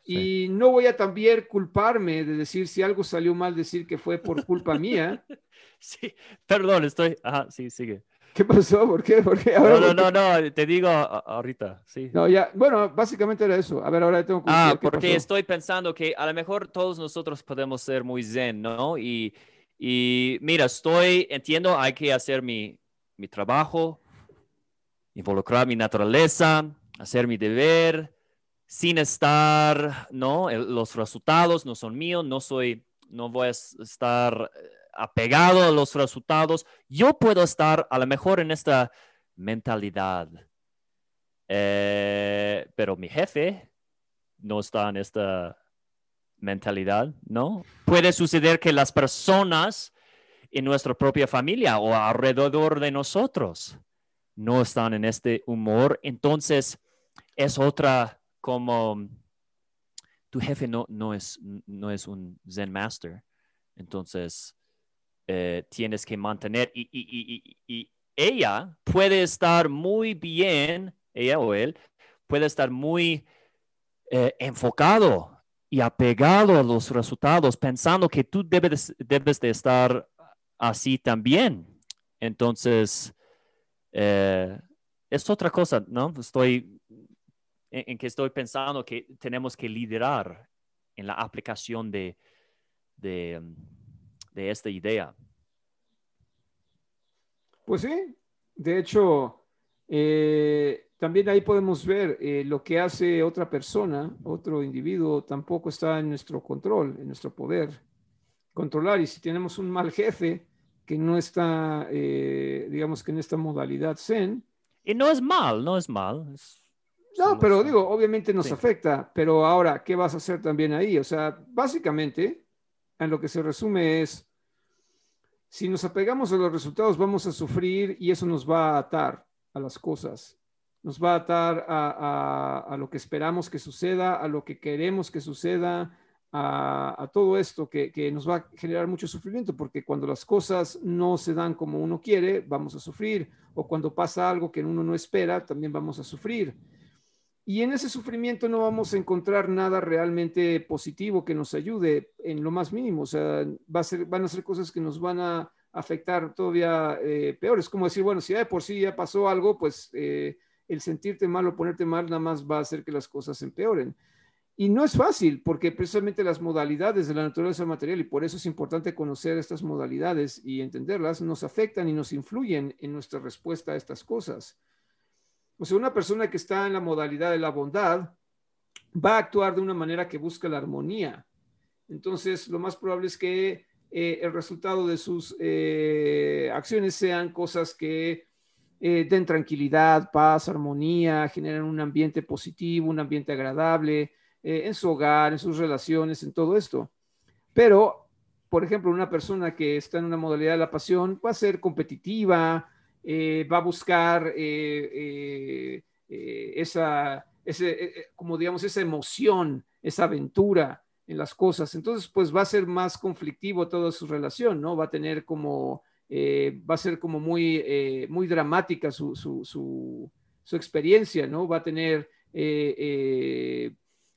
Y no voy a también culparme de decir si algo salió mal, decir que fue por culpa mía. Sí, perdón, estoy. Ajá, sí, sigue. ¿Qué pasó? ¿Por qué? ¿Por qué? no, no, no, no, te digo ahorita, sí. No, ya, bueno, básicamente era eso. A ver, ahora tengo que Ah, porque estoy pensando que a lo mejor todos nosotros podemos ser muy zen, ¿no? Y, y mira, estoy, entiendo, hay que hacer mi, mi trabajo, involucrar mi naturaleza, hacer mi deber, sin estar, ¿no? Los resultados no son míos, no soy, no voy a estar eh, apegado a los resultados. Yo puedo estar a lo mejor en esta mentalidad, eh, pero mi jefe no está en esta mentalidad, ¿no? Puede suceder que las personas en nuestra propia familia o alrededor de nosotros no están en este humor, entonces es otra como tu jefe no, no, es, no es un Zen Master, entonces eh, tienes que mantener y, ella puede estar muy bien, ella o él, puede estar muy eh, enfocado y apegado a los resultados, pensando que tú debes, debes de estar así también. Entonces, eh, es otra cosa, ¿no? Estoy en, que estoy pensando que tenemos que liderar en la aplicación de, de, um, esta idea. Pues sí, de hecho, eh, también ahí podemos ver eh, lo que hace otra persona, otro individuo, tampoco está en nuestro control, en nuestro poder controlar. Y si tenemos un mal jefe que no está, eh, digamos que en esta modalidad zen. Y no es mal, no es mal. Es no, pero digo, obviamente nos afecta, pero ahora, ¿qué vas a hacer también ahí? O sea, básicamente, en lo que se resume es, si nos apegamos a los resultados, vamos a sufrir y eso nos va a atar a las cosas. Nos va a atar a, lo que esperamos que suceda, a lo que queremos que suceda, a, todo esto que, que, nos va a generar mucho sufrimiento, porque cuando las cosas no se dan como uno quiere, vamos a sufrir, o cuando pasa algo que uno no espera, también vamos a sufrir. Y en ese sufrimiento no vamos a encontrar nada realmente positivo que nos ayude en lo más mínimo. O sea, a ser, van a ser cosas que nos van a afectar todavía eh, peor. Es como decir, bueno, si ya de por sí ya pasó algo, pues eh, el sentirte mal o ponerte mal nada más va a hacer que las cosas empeoren. Y no es fácil, porque precisamente las modalidades de la naturaleza material, y por eso es importante conocer estas modalidades y entenderlas, nos afectan y nos influyen en nuestra respuesta a estas cosas. O sea, una persona que está en la modalidad de la bondad va a actuar de una manera que busca la armonía. Entonces, lo más probable es que eh, el resultado de sus eh, acciones sean cosas que eh, den tranquilidad, paz, armonía, generen un ambiente positivo, un ambiente agradable, en su hogar, en sus relaciones, en todo esto. Pero, por ejemplo, una persona que está en una modalidad de la pasión va a ser competitiva, eh, va a buscar eh, esa, ese, como digamos, esa emoción, esa aventura en las cosas. Entonces, pues va a ser más conflictivo toda su relación, ¿no? Va a tener como, va a ser como muy, muy dramática su, su, su, experiencia, ¿no? Va a tener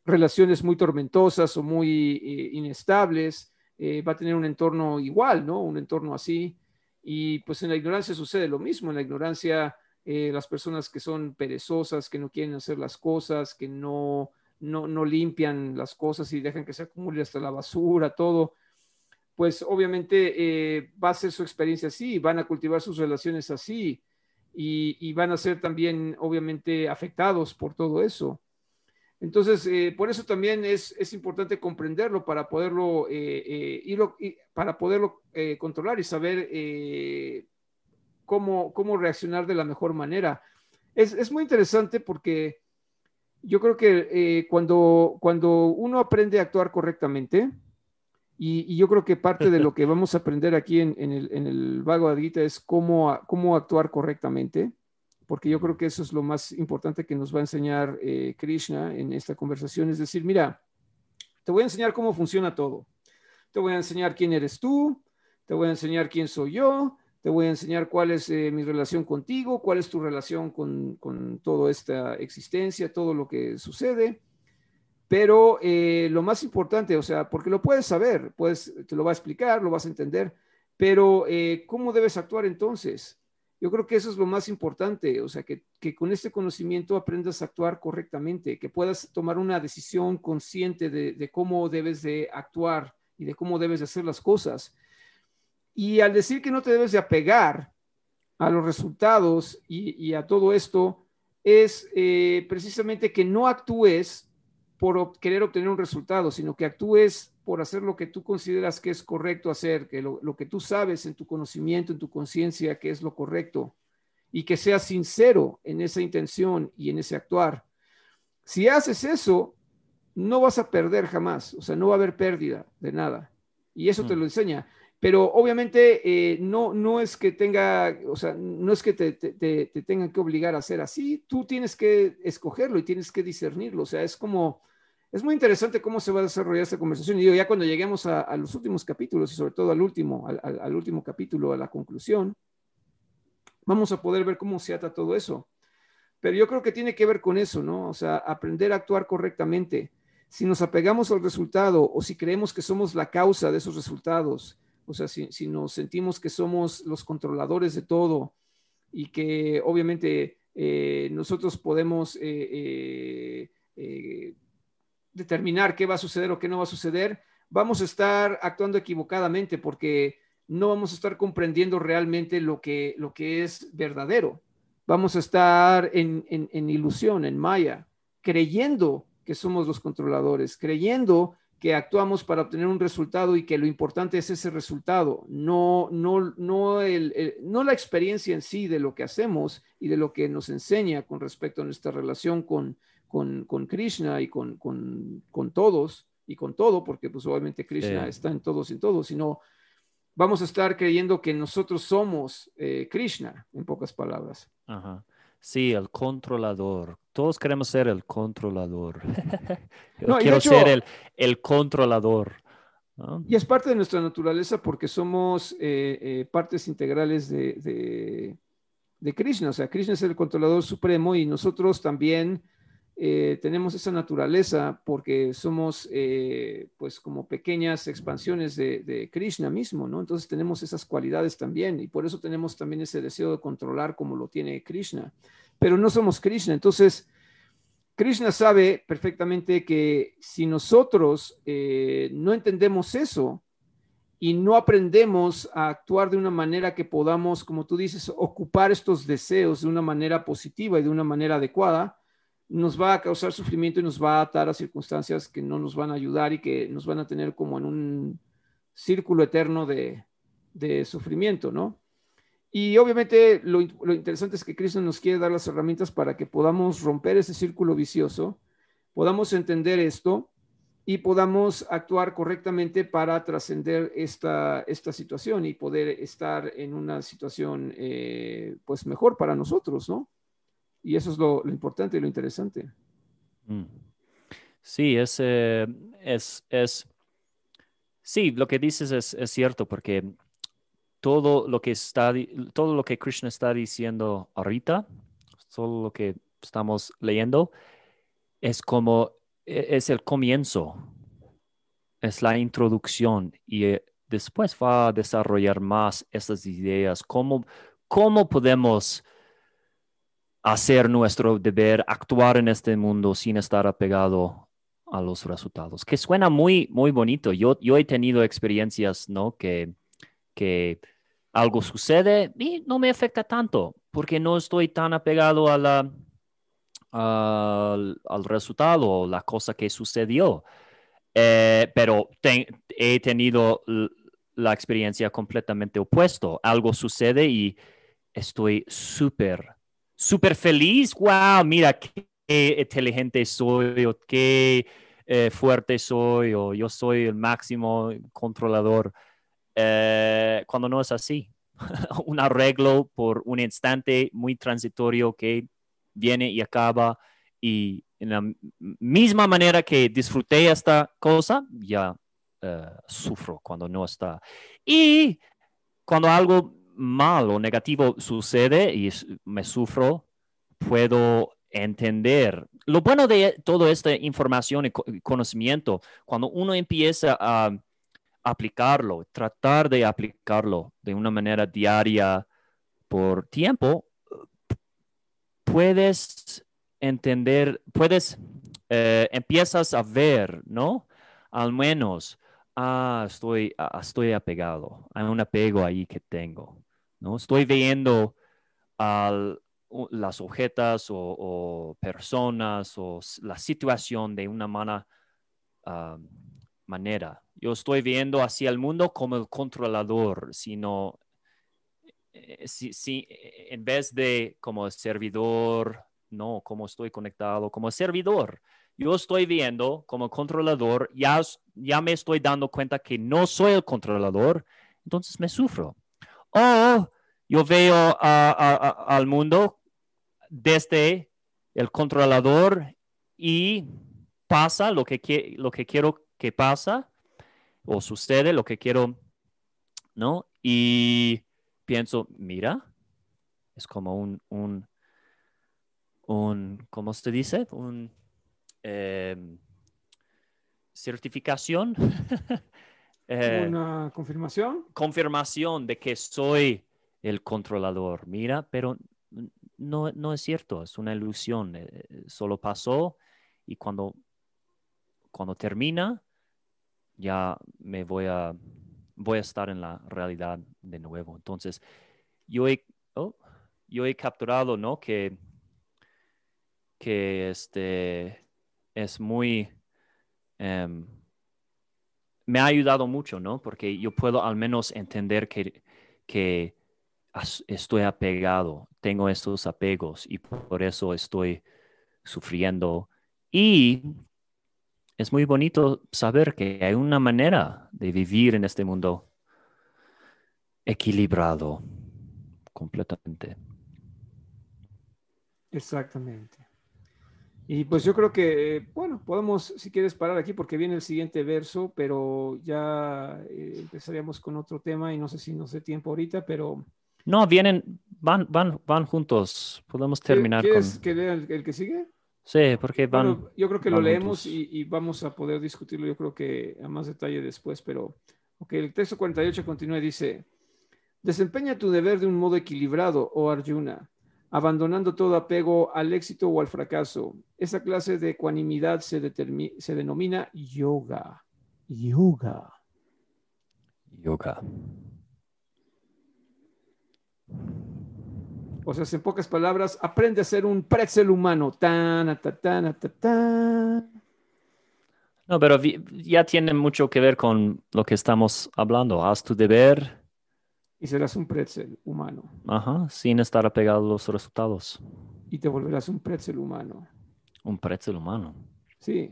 relaciones muy tormentosas o muy eh, inestables, eh, va a tener un entorno igual, ¿no? Un entorno así. Y pues en la ignorancia sucede lo mismo. En la ignorancia, eh, las personas que son perezosas, que no quieren hacer las cosas, que no, no, no limpian las cosas y dejan que se acumule hasta la basura, todo, pues obviamente va a ser su experiencia así, van a cultivar sus relaciones así y, y van a ser también obviamente afectados por todo eso. Entonces, eh, por eso también es, importante comprenderlo para poderlo, eh, eh, para poderlo controlar y saber cómo, cómo, reaccionar de la mejor manera. Es, muy interesante porque yo creo que cuando, cuando uno aprende a actuar correctamente, y, yo creo que parte de lo que vamos a aprender aquí en, el, en el Vago Adguita es cómo, cómo actuar correctamente porque yo creo que eso es lo más importante que nos va a enseñar eh, Krishna en esta conversación, es decir, mira, te voy a enseñar cómo funciona todo. Te voy a enseñar quién eres tú, te voy a enseñar quién soy yo, te voy a enseñar cuál es eh, mi relación contigo, cuál es tu relación con, con, toda esta existencia, todo lo que sucede. Pero eh, lo más importante, o sea, porque lo puedes saber, pues te lo va a explicar, lo vas a entender, pero ¿cómo debes actuar entonces? Yo creo que eso es lo más importante, o sea, que, con este conocimiento aprendas a actuar correctamente, que puedas tomar una decisión consciente de, cómo debes de actuar y de cómo debes de hacer las cosas. Y al decir que no te debes de apegar a los resultados y, a todo esto, es eh, precisamente que no actúes por querer obtener un resultado, sino que actúes por hacer lo que tú consideras que es correcto hacer, que lo, que tú sabes en tu conocimiento, en tu conciencia, que es lo correcto, y que seas sincero en esa intención y en ese actuar. Si haces eso, no vas a perder jamás, o sea, no va a haber pérdida de nada. Y eso te mm. lo enseña. Pero obviamente eh, no, no es que tenga, o sea, no es que te, te, te tengan que obligar a hacer así, tú tienes que escogerlo y tienes que discernirlo, o sea, es como es muy interesante cómo se va a desarrollar esta conversación. Y yo ya cuando lleguemos a, los últimos capítulos y sobre todo al último, al, último capítulo, a la conclusión, vamos a poder ver cómo se ata todo eso. Pero yo creo que tiene que ver con eso, ¿no? O sea, aprender a actuar correctamente. Si nos apegamos al resultado o si creemos que somos la causa de esos resultados, o sea, si, nos sentimos que somos los controladores de todo y que obviamente eh, nosotros podemos eh, eh, determinar qué va a suceder o qué no va a suceder, vamos a estar actuando equivocadamente porque no vamos a estar comprendiendo realmente lo que, lo que es verdadero. Vamos a estar en, en, ilusión, en maya, creyendo que somos los controladores, creyendo que actuamos para obtener un resultado y que lo importante es ese resultado, no, no, no, el, no la experiencia en sí de lo que hacemos y de lo que nos enseña con respecto a nuestra relación con, con, Krishna y con, todos y con todo, porque pues obviamente Krishna está en todos y en todos, sino vamos a estar creyendo que nosotros somos eh, Krishna, en pocas palabras. Sí, el controlador. Todos queremos ser el controlador. no, quiero ser el, el controlador. Y es parte de nuestra naturaleza porque somos eh, eh, partes integrales de, de, de, Krishna. O sea, Krishna es el controlador supremo y nosotros también eh, tenemos esa naturaleza porque somos eh, pues como pequeñas expansiones de, Krishna mismo, ¿no? Entonces tenemos esas cualidades también y por eso tenemos también ese deseo de controlar como lo tiene Krishna, pero no somos Krishna. Entonces, Krishna sabe perfectamente que si nosotros eh, no entendemos eso y no aprendemos a actuar de una manera que podamos, como tú dices, ocupar estos deseos de una manera positiva y de una manera adecuada, nos va a causar sufrimiento y nos va a atar a circunstancias que no nos van a ayudar y que nos van a tener como en un círculo eterno de, sufrimiento, ¿no? Y obviamente lo, interesante es que Cristo nos quiere dar las herramientas para que podamos romper ese círculo vicioso podamos entender esto y podamos actuar correctamente para trascender esta, esta situación y poder estar en una situación eh, pues mejor para nosotros, ¿no? Y eso es lo, importante y lo interesante. Mm. Sí, es, eh, es, es, sí, lo que dices es, cierto, porque todo lo que está, todo lo que Krishna está diciendo ahorita, todo lo que estamos leyendo, es como e, es el comienzo, es la introducción y eh, después va a desarrollar más estas ideas, cómo, cómo podemos hacer nuestro deber, actuar en este mundo sin estar apegado a los resultados, que suena muy, muy bonito. Yo, yo he tenido experiencias, ¿no? Que, que algo sucede y no me afecta tanto, porque no estoy tan apegado a la, al, resultado o la cosa que sucedió. Eh, pero he tenido la experiencia completamente opuesto. Algo sucede y estoy súper, súper feliz. Wow, mira qué inteligente soy o qué eh, fuerte soy o yo soy el máximo controlador. Eh, cuando no es así. un arreglo por un instante muy transitorio que viene y acaba y en la misma manera que disfruté esta cosa, ya eh, sufro cuando no está. Y cuando algo malo negativo sucede y me sufro, puedo entender. Lo bueno de toda esta información y conocimiento, cuando uno empieza a aplicarlo, tratar de aplicarlo de una manera diaria por tiempo, puedes entender, puedes, eh, empiezas a ver, ¿no? Al menos, ah, estoy, ah, estoy apegado, hay un apego ahí que tengo, ¿no? Estoy viendo las objetas o, personas o la situación de una ah, manera. Yo estoy viendo hacia el mundo como el controlador, sino eh, si, en vez de como servidor, no, como estoy conectado, como servidor, yo estoy viendo como controlador, ya, ya me estoy dando cuenta que no soy el controlador, entonces me sufro. O yo veo al mundo desde el controlador y pasa lo que, lo que quiero que pasa o sucede lo que quiero, ¿no? Y pienso, mira, es como un, un, un ¿cómo se dice? Un em, certificación. Eh, Una confirmación. Confirmación de que soy el controlador. Mira, pero no, no es cierto, es una ilusión. Eh, solo pasó y cuando, cuando termina, ya me voy a voy a estar en la realidad de nuevo. Entonces, yo he, oh, yo he capturado, ¿no? Que, que este es muy, em, me ha ayudado mucho, ¿no? Porque yo puedo al menos entender que, que estoy apegado, tengo estos apegos y por eso estoy sufriendo. Y es muy bonito saber que hay una manera de vivir en este mundo equilibrado completamente. Exactamente. Y pues yo creo que, bueno, podemos, si quieres, parar aquí porque viene el siguiente verso, pero ya eh, empezaríamos con otro tema y no sé si nos dé tiempo ahorita, pero... No, vienen, van, van, van juntos. Podemos terminar ¿Quieres con... que lea el que sigue? Sí, porque van. yo creo que lo leemos y, vamos a poder discutirlo, yo creo que a más detalle después, pero. Ok, el texto 48 continúa y dice: Desempeña tu deber de un modo equilibrado, oh Arjuna, abandonando todo apego al éxito o al fracaso. Esa clase de ecuanimidad se, se denomina yoga. Yoga. Yoga. O sea, en pocas palabras, aprende a ser un pretzel humano. Tan, No, pero ya tiene mucho que ver con lo que estamos hablando. Haz tu deber. Y serás un pretzel humano. Ajá, sin estar apegado a los resultados. Y te volverás un pretzel humano. Un pretzel humano. Sí.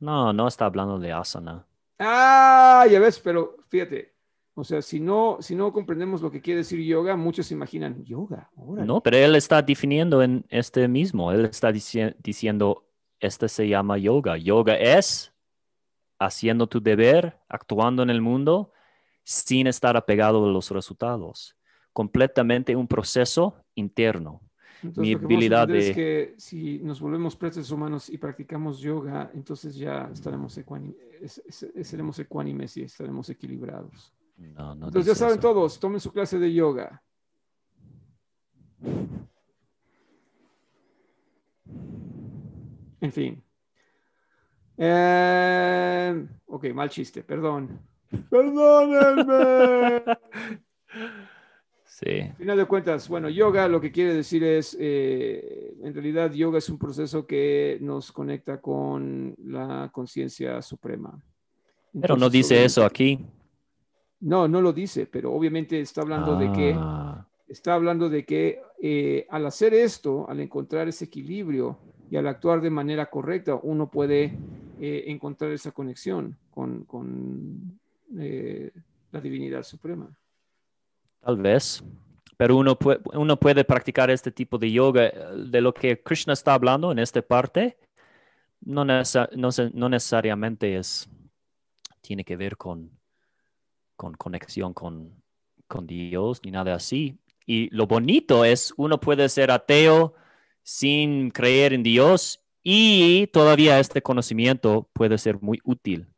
No, no está hablando de asana. Ah, ya ves, pero fíjate, o sea, si no, si no comprendemos lo que quiere decir yoga, muchos se imaginan yoga. órale. No, pero él está definiendo en este mismo. Él está dici- diciendo, este se llama yoga. Yoga es haciendo tu deber, actuando en el mundo sin estar apegado a los resultados. Completamente un proceso interno. Entonces, mi habilidad de- es que si nos volvemos prestes humanos y practicamos yoga, entonces ya estaremos, ecuáni- es- es- seremos ecuánimes y estaremos equilibrados. No, no Entonces ya saben eso. todos, tomen su clase de yoga. En fin. Eh, ok, mal chiste, perdón. Perdónenme. Sí, Al final de cuentas, bueno, yoga lo que quiere decir es, eh, en realidad, yoga es un proceso que nos conecta con la conciencia suprema. pero no dice eso aquí. No, no lo dice, pero obviamente está hablando de que Ah, está hablando de que eh, al hacer esto, al encontrar ese equilibrio y al actuar de manera correcta, uno puede eh, encontrar esa conexión con, con, eh, la divinidad suprema. Tal vez. Pero uno puede, uno puede practicar este tipo de yoga. eh, De lo que Krishna está hablando en esta parte, no, necesa- no no necesariamente es, tiene que ver con, con conexión con, con Dios ni nada así. Y lo bonito es, uno puede ser ateo sin creer en Dios y todavía este conocimiento puede ser muy útil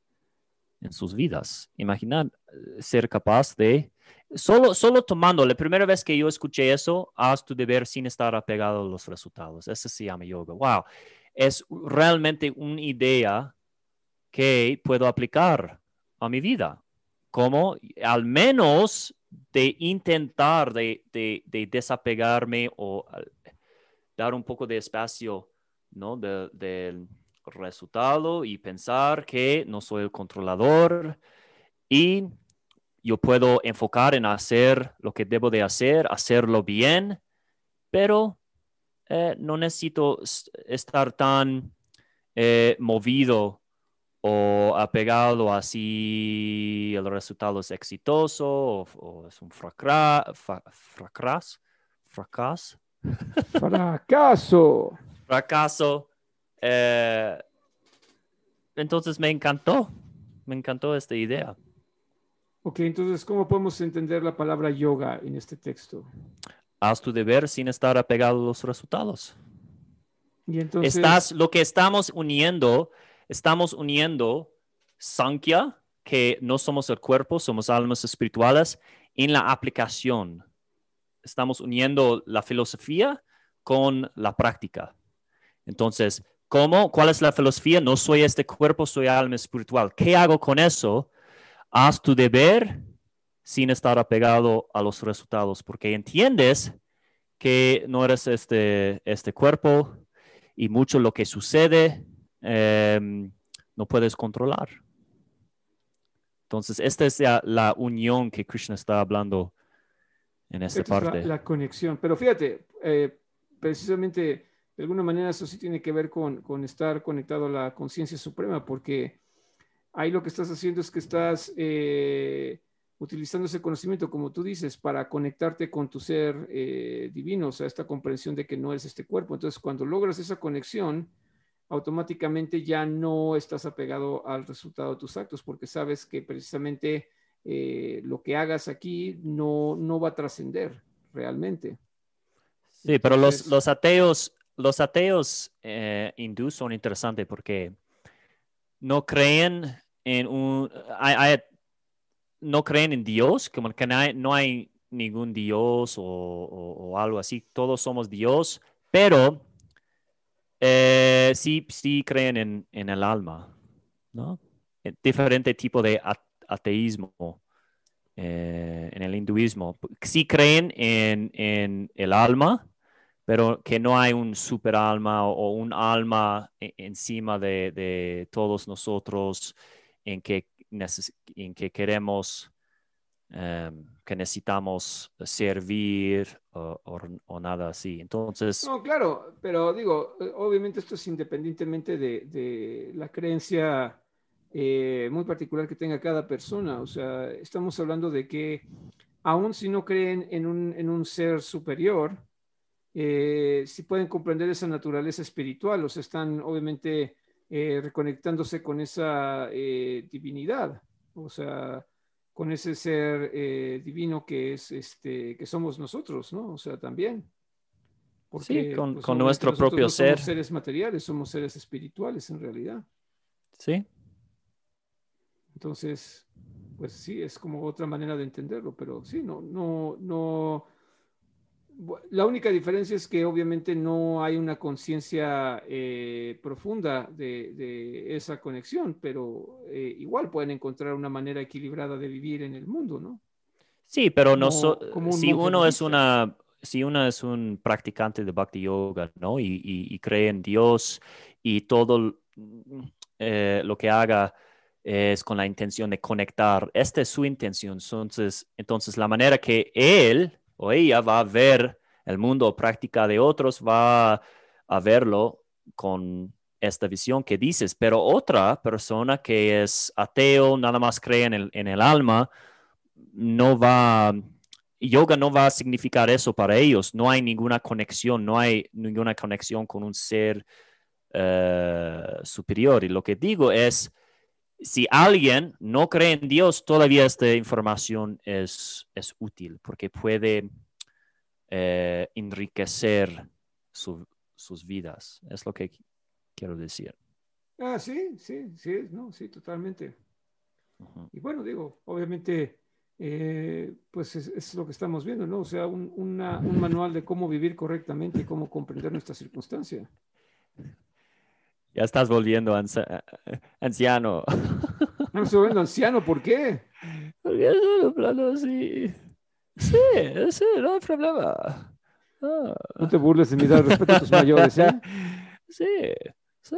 en sus vidas. Imaginar eh, ser capaz de Solo, solo tomando, la primera vez que yo escuché eso, haz tu deber sin estar apegado a los resultados. Eso se llama yoga. Wow. Es realmente una idea que puedo aplicar a mi vida. Como al menos de intentar de, de- de desapegarme o dar un poco de espacio ¿no? de- del resultado y pensar que no soy el controlador y yo puedo enfocar en hacer lo que debo de hacer, hacerlo bien, pero eh, no necesito estar tan eh, movido o apegado a si el resultado es exitoso o, o es un fracra- fracras, fracas, Fracaso. fracaso. Eh, entonces me encantó, me encantó esta idea. Ok, entonces, ¿cómo podemos entender la palabra yoga en este texto? Haz tu deber sin estar apegado a los resultados. Y entonces, Estás, lo que estamos uniendo, estamos uniendo Sankhya, que no somos el cuerpo, somos almas espirituales, en la aplicación. Estamos uniendo la filosofía con la práctica. Entonces, ¿cómo? ¿Cuál es la filosofía? No soy este cuerpo, soy alma espiritual. ¿Qué hago con eso? Haz tu deber sin estar apegado a los resultados, porque entiendes que no eres este, este cuerpo, y mucho lo que sucede em, no puedes controlar. Entonces, esta es la, la unión que Krishna está hablando en esta esta es la- parte. la, conexión. Pero fíjate, eh, precisamente, de alguna manera eso sí tiene que ver con, con estar conectado a la conciencia suprema, porque ahí lo que estás haciendo es que estás eh, utilizando ese conocimiento, como tú dices, para conectarte con tu ser eh, divino, o sea, esta comprensión de que no es este cuerpo. Entonces, cuando logras esa conexión, automáticamente ya no estás apegado al resultado de tus actos, porque sabes que precisamente eh, lo que hagas aquí no, no va a trascender realmente. Sí, pero los ateos, los ateos eh, hindús son interesantes porque no creen en un, no creen en Dios, como que no hay, no hay ningún Dios o, o- algo así, todos somos Dios, pero eh, sí, sí creen en, en el alma, ¿no? Eh, Diferente tipo de ateísmo eh, en el hinduismo. Sí creen en, en el alma, pero que no hay un super alma o, un alma e- encima de, todos nosotros en que, en que queremos em, que necesitamos servir o, nada así. Entonces, No, claro, pero digo, eh, obviamente esto es independientemente de, de la creencia eh, muy particular que tenga cada persona. O sea, estamos hablando de que aun si no creen en un, en un ser superior, eh, si pueden comprender esa naturaleza espiritual, o sea, están obviamente eh, reconectándose con esa eh, divinidad, o sea, con ese ser eh, divino que es este, que somos nosotros, ¿no? O sea, también. Sí, con- pues, con nuestro propio no somos ser. seres materiales, somos seres espirituales en realidad. sí, Entonces, pues sí, es como otra manera de entenderlo, pero sí, no, no, no. La única diferencia es que obviamente no hay una conciencia eh, profunda de, de esa conexión, pero eh, igual pueden encontrar una manera equilibrada de vivir en el mundo, ¿no? Sí, pero no so- como un si uno es una, si uno es un practicante de Bhakti Yoga, ¿no? Y, y- y cree en Dios y todo eh, lo que haga es con la intención de conectar. Esta es su intención. Entonces, entonces la manera que él o ella va a ver el mundo práctica de otros va a verlo con esta visión que dices, pero otra persona que es ateo, nada más cree en el, en el alma, no va, yoga no va a significar eso para ellos. No hay ninguna conexión, no hay ninguna conexión con un ser eh, superior. Y lo que digo es, si alguien no cree en Dios, todavía esta información es, es útil porque puede eh, enriquecer su- sus vidas. Es lo que quiero decir. Ah, sí, sí, sí, no, sí, totalmente. Y bueno, digo, obviamente, eh, pues es, es lo que estamos viendo, ¿no? O sea, un, una- un manual de cómo vivir correctamente y cómo comprender nuestra circunstancia. Ya estás volviendo anci- anciano. No me estoy volviendo anciano, ¿por qué? Porque eso de plano sí. Sí, sí, no hay problema. Ah. No te burles de mi dar respeto a tus mayores, ¿eh? Sí, sí,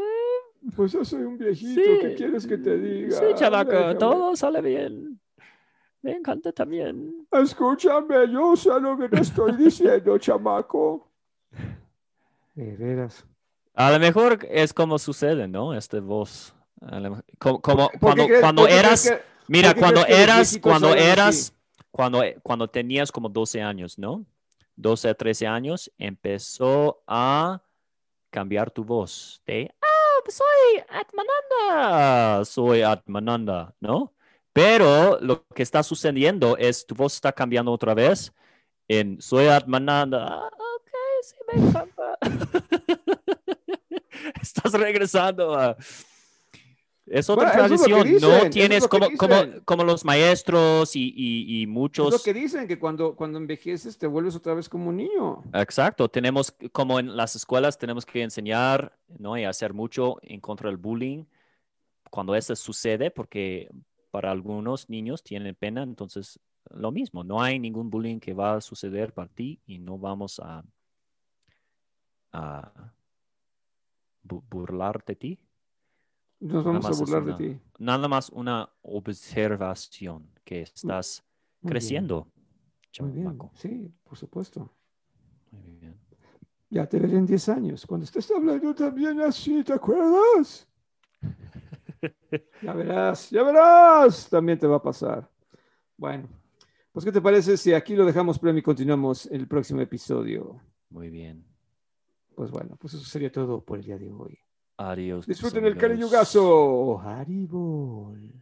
Pues yo soy un viejito, sí. ¿qué quieres que te diga? Sí, chamaco, Déjame. todo sale bien. Me encanta también. Escúchame, yo sé lo que te estoy diciendo, chamaco. De veras. A lo mejor es como sucede, ¿no? Este voz. Mejor- Como, como ¿Por qué cuando, crees- cuando eras, que- mira, cuando eras, cuando eras, así? cuando, cuando tenías como 12 años, ¿no? 12 a 13 años, empezó a cambiar tu voz de, ah, soy Atmananda, soy Atmananda, ¿no? Pero lo que está sucediendo es tu voz está cambiando otra vez en soy Atmananda. Ah, ok, sí, me encanta. Estás regresando a... Es otra Bueno, es tradición, dicen, no tienes como, como, los maestros y, y- y muchos... Es lo que dicen, que cuando, cuando envejeces te vuelves otra vez como un niño. Exacto, tenemos, como en las escuelas, tenemos que enseñar, ¿no? Y hacer mucho en contra del bullying cuando eso sucede, porque para algunos niños tienen pena, entonces lo mismo, no hay ningún bullying que va a suceder para ti y no vamos a, a bu- burlar de ti, Nos vamos a burlar de ti. nada más una observación que estás Muy bien, creciendo. Muy bien, sí, por supuesto. Muy bien. Ya te veré en 10 años, cuando estés hablando también así, ¿te acuerdas? Ya verás, ya verás, también te va a pasar. Bueno, pues ¿qué te parece si aquí lo dejamos premio y continuamos en el próximo episodio? Muy bien. Pues bueno, pues eso sería todo por el día de hoy. Adiós. Disfruten el cariñugazo. Haribol.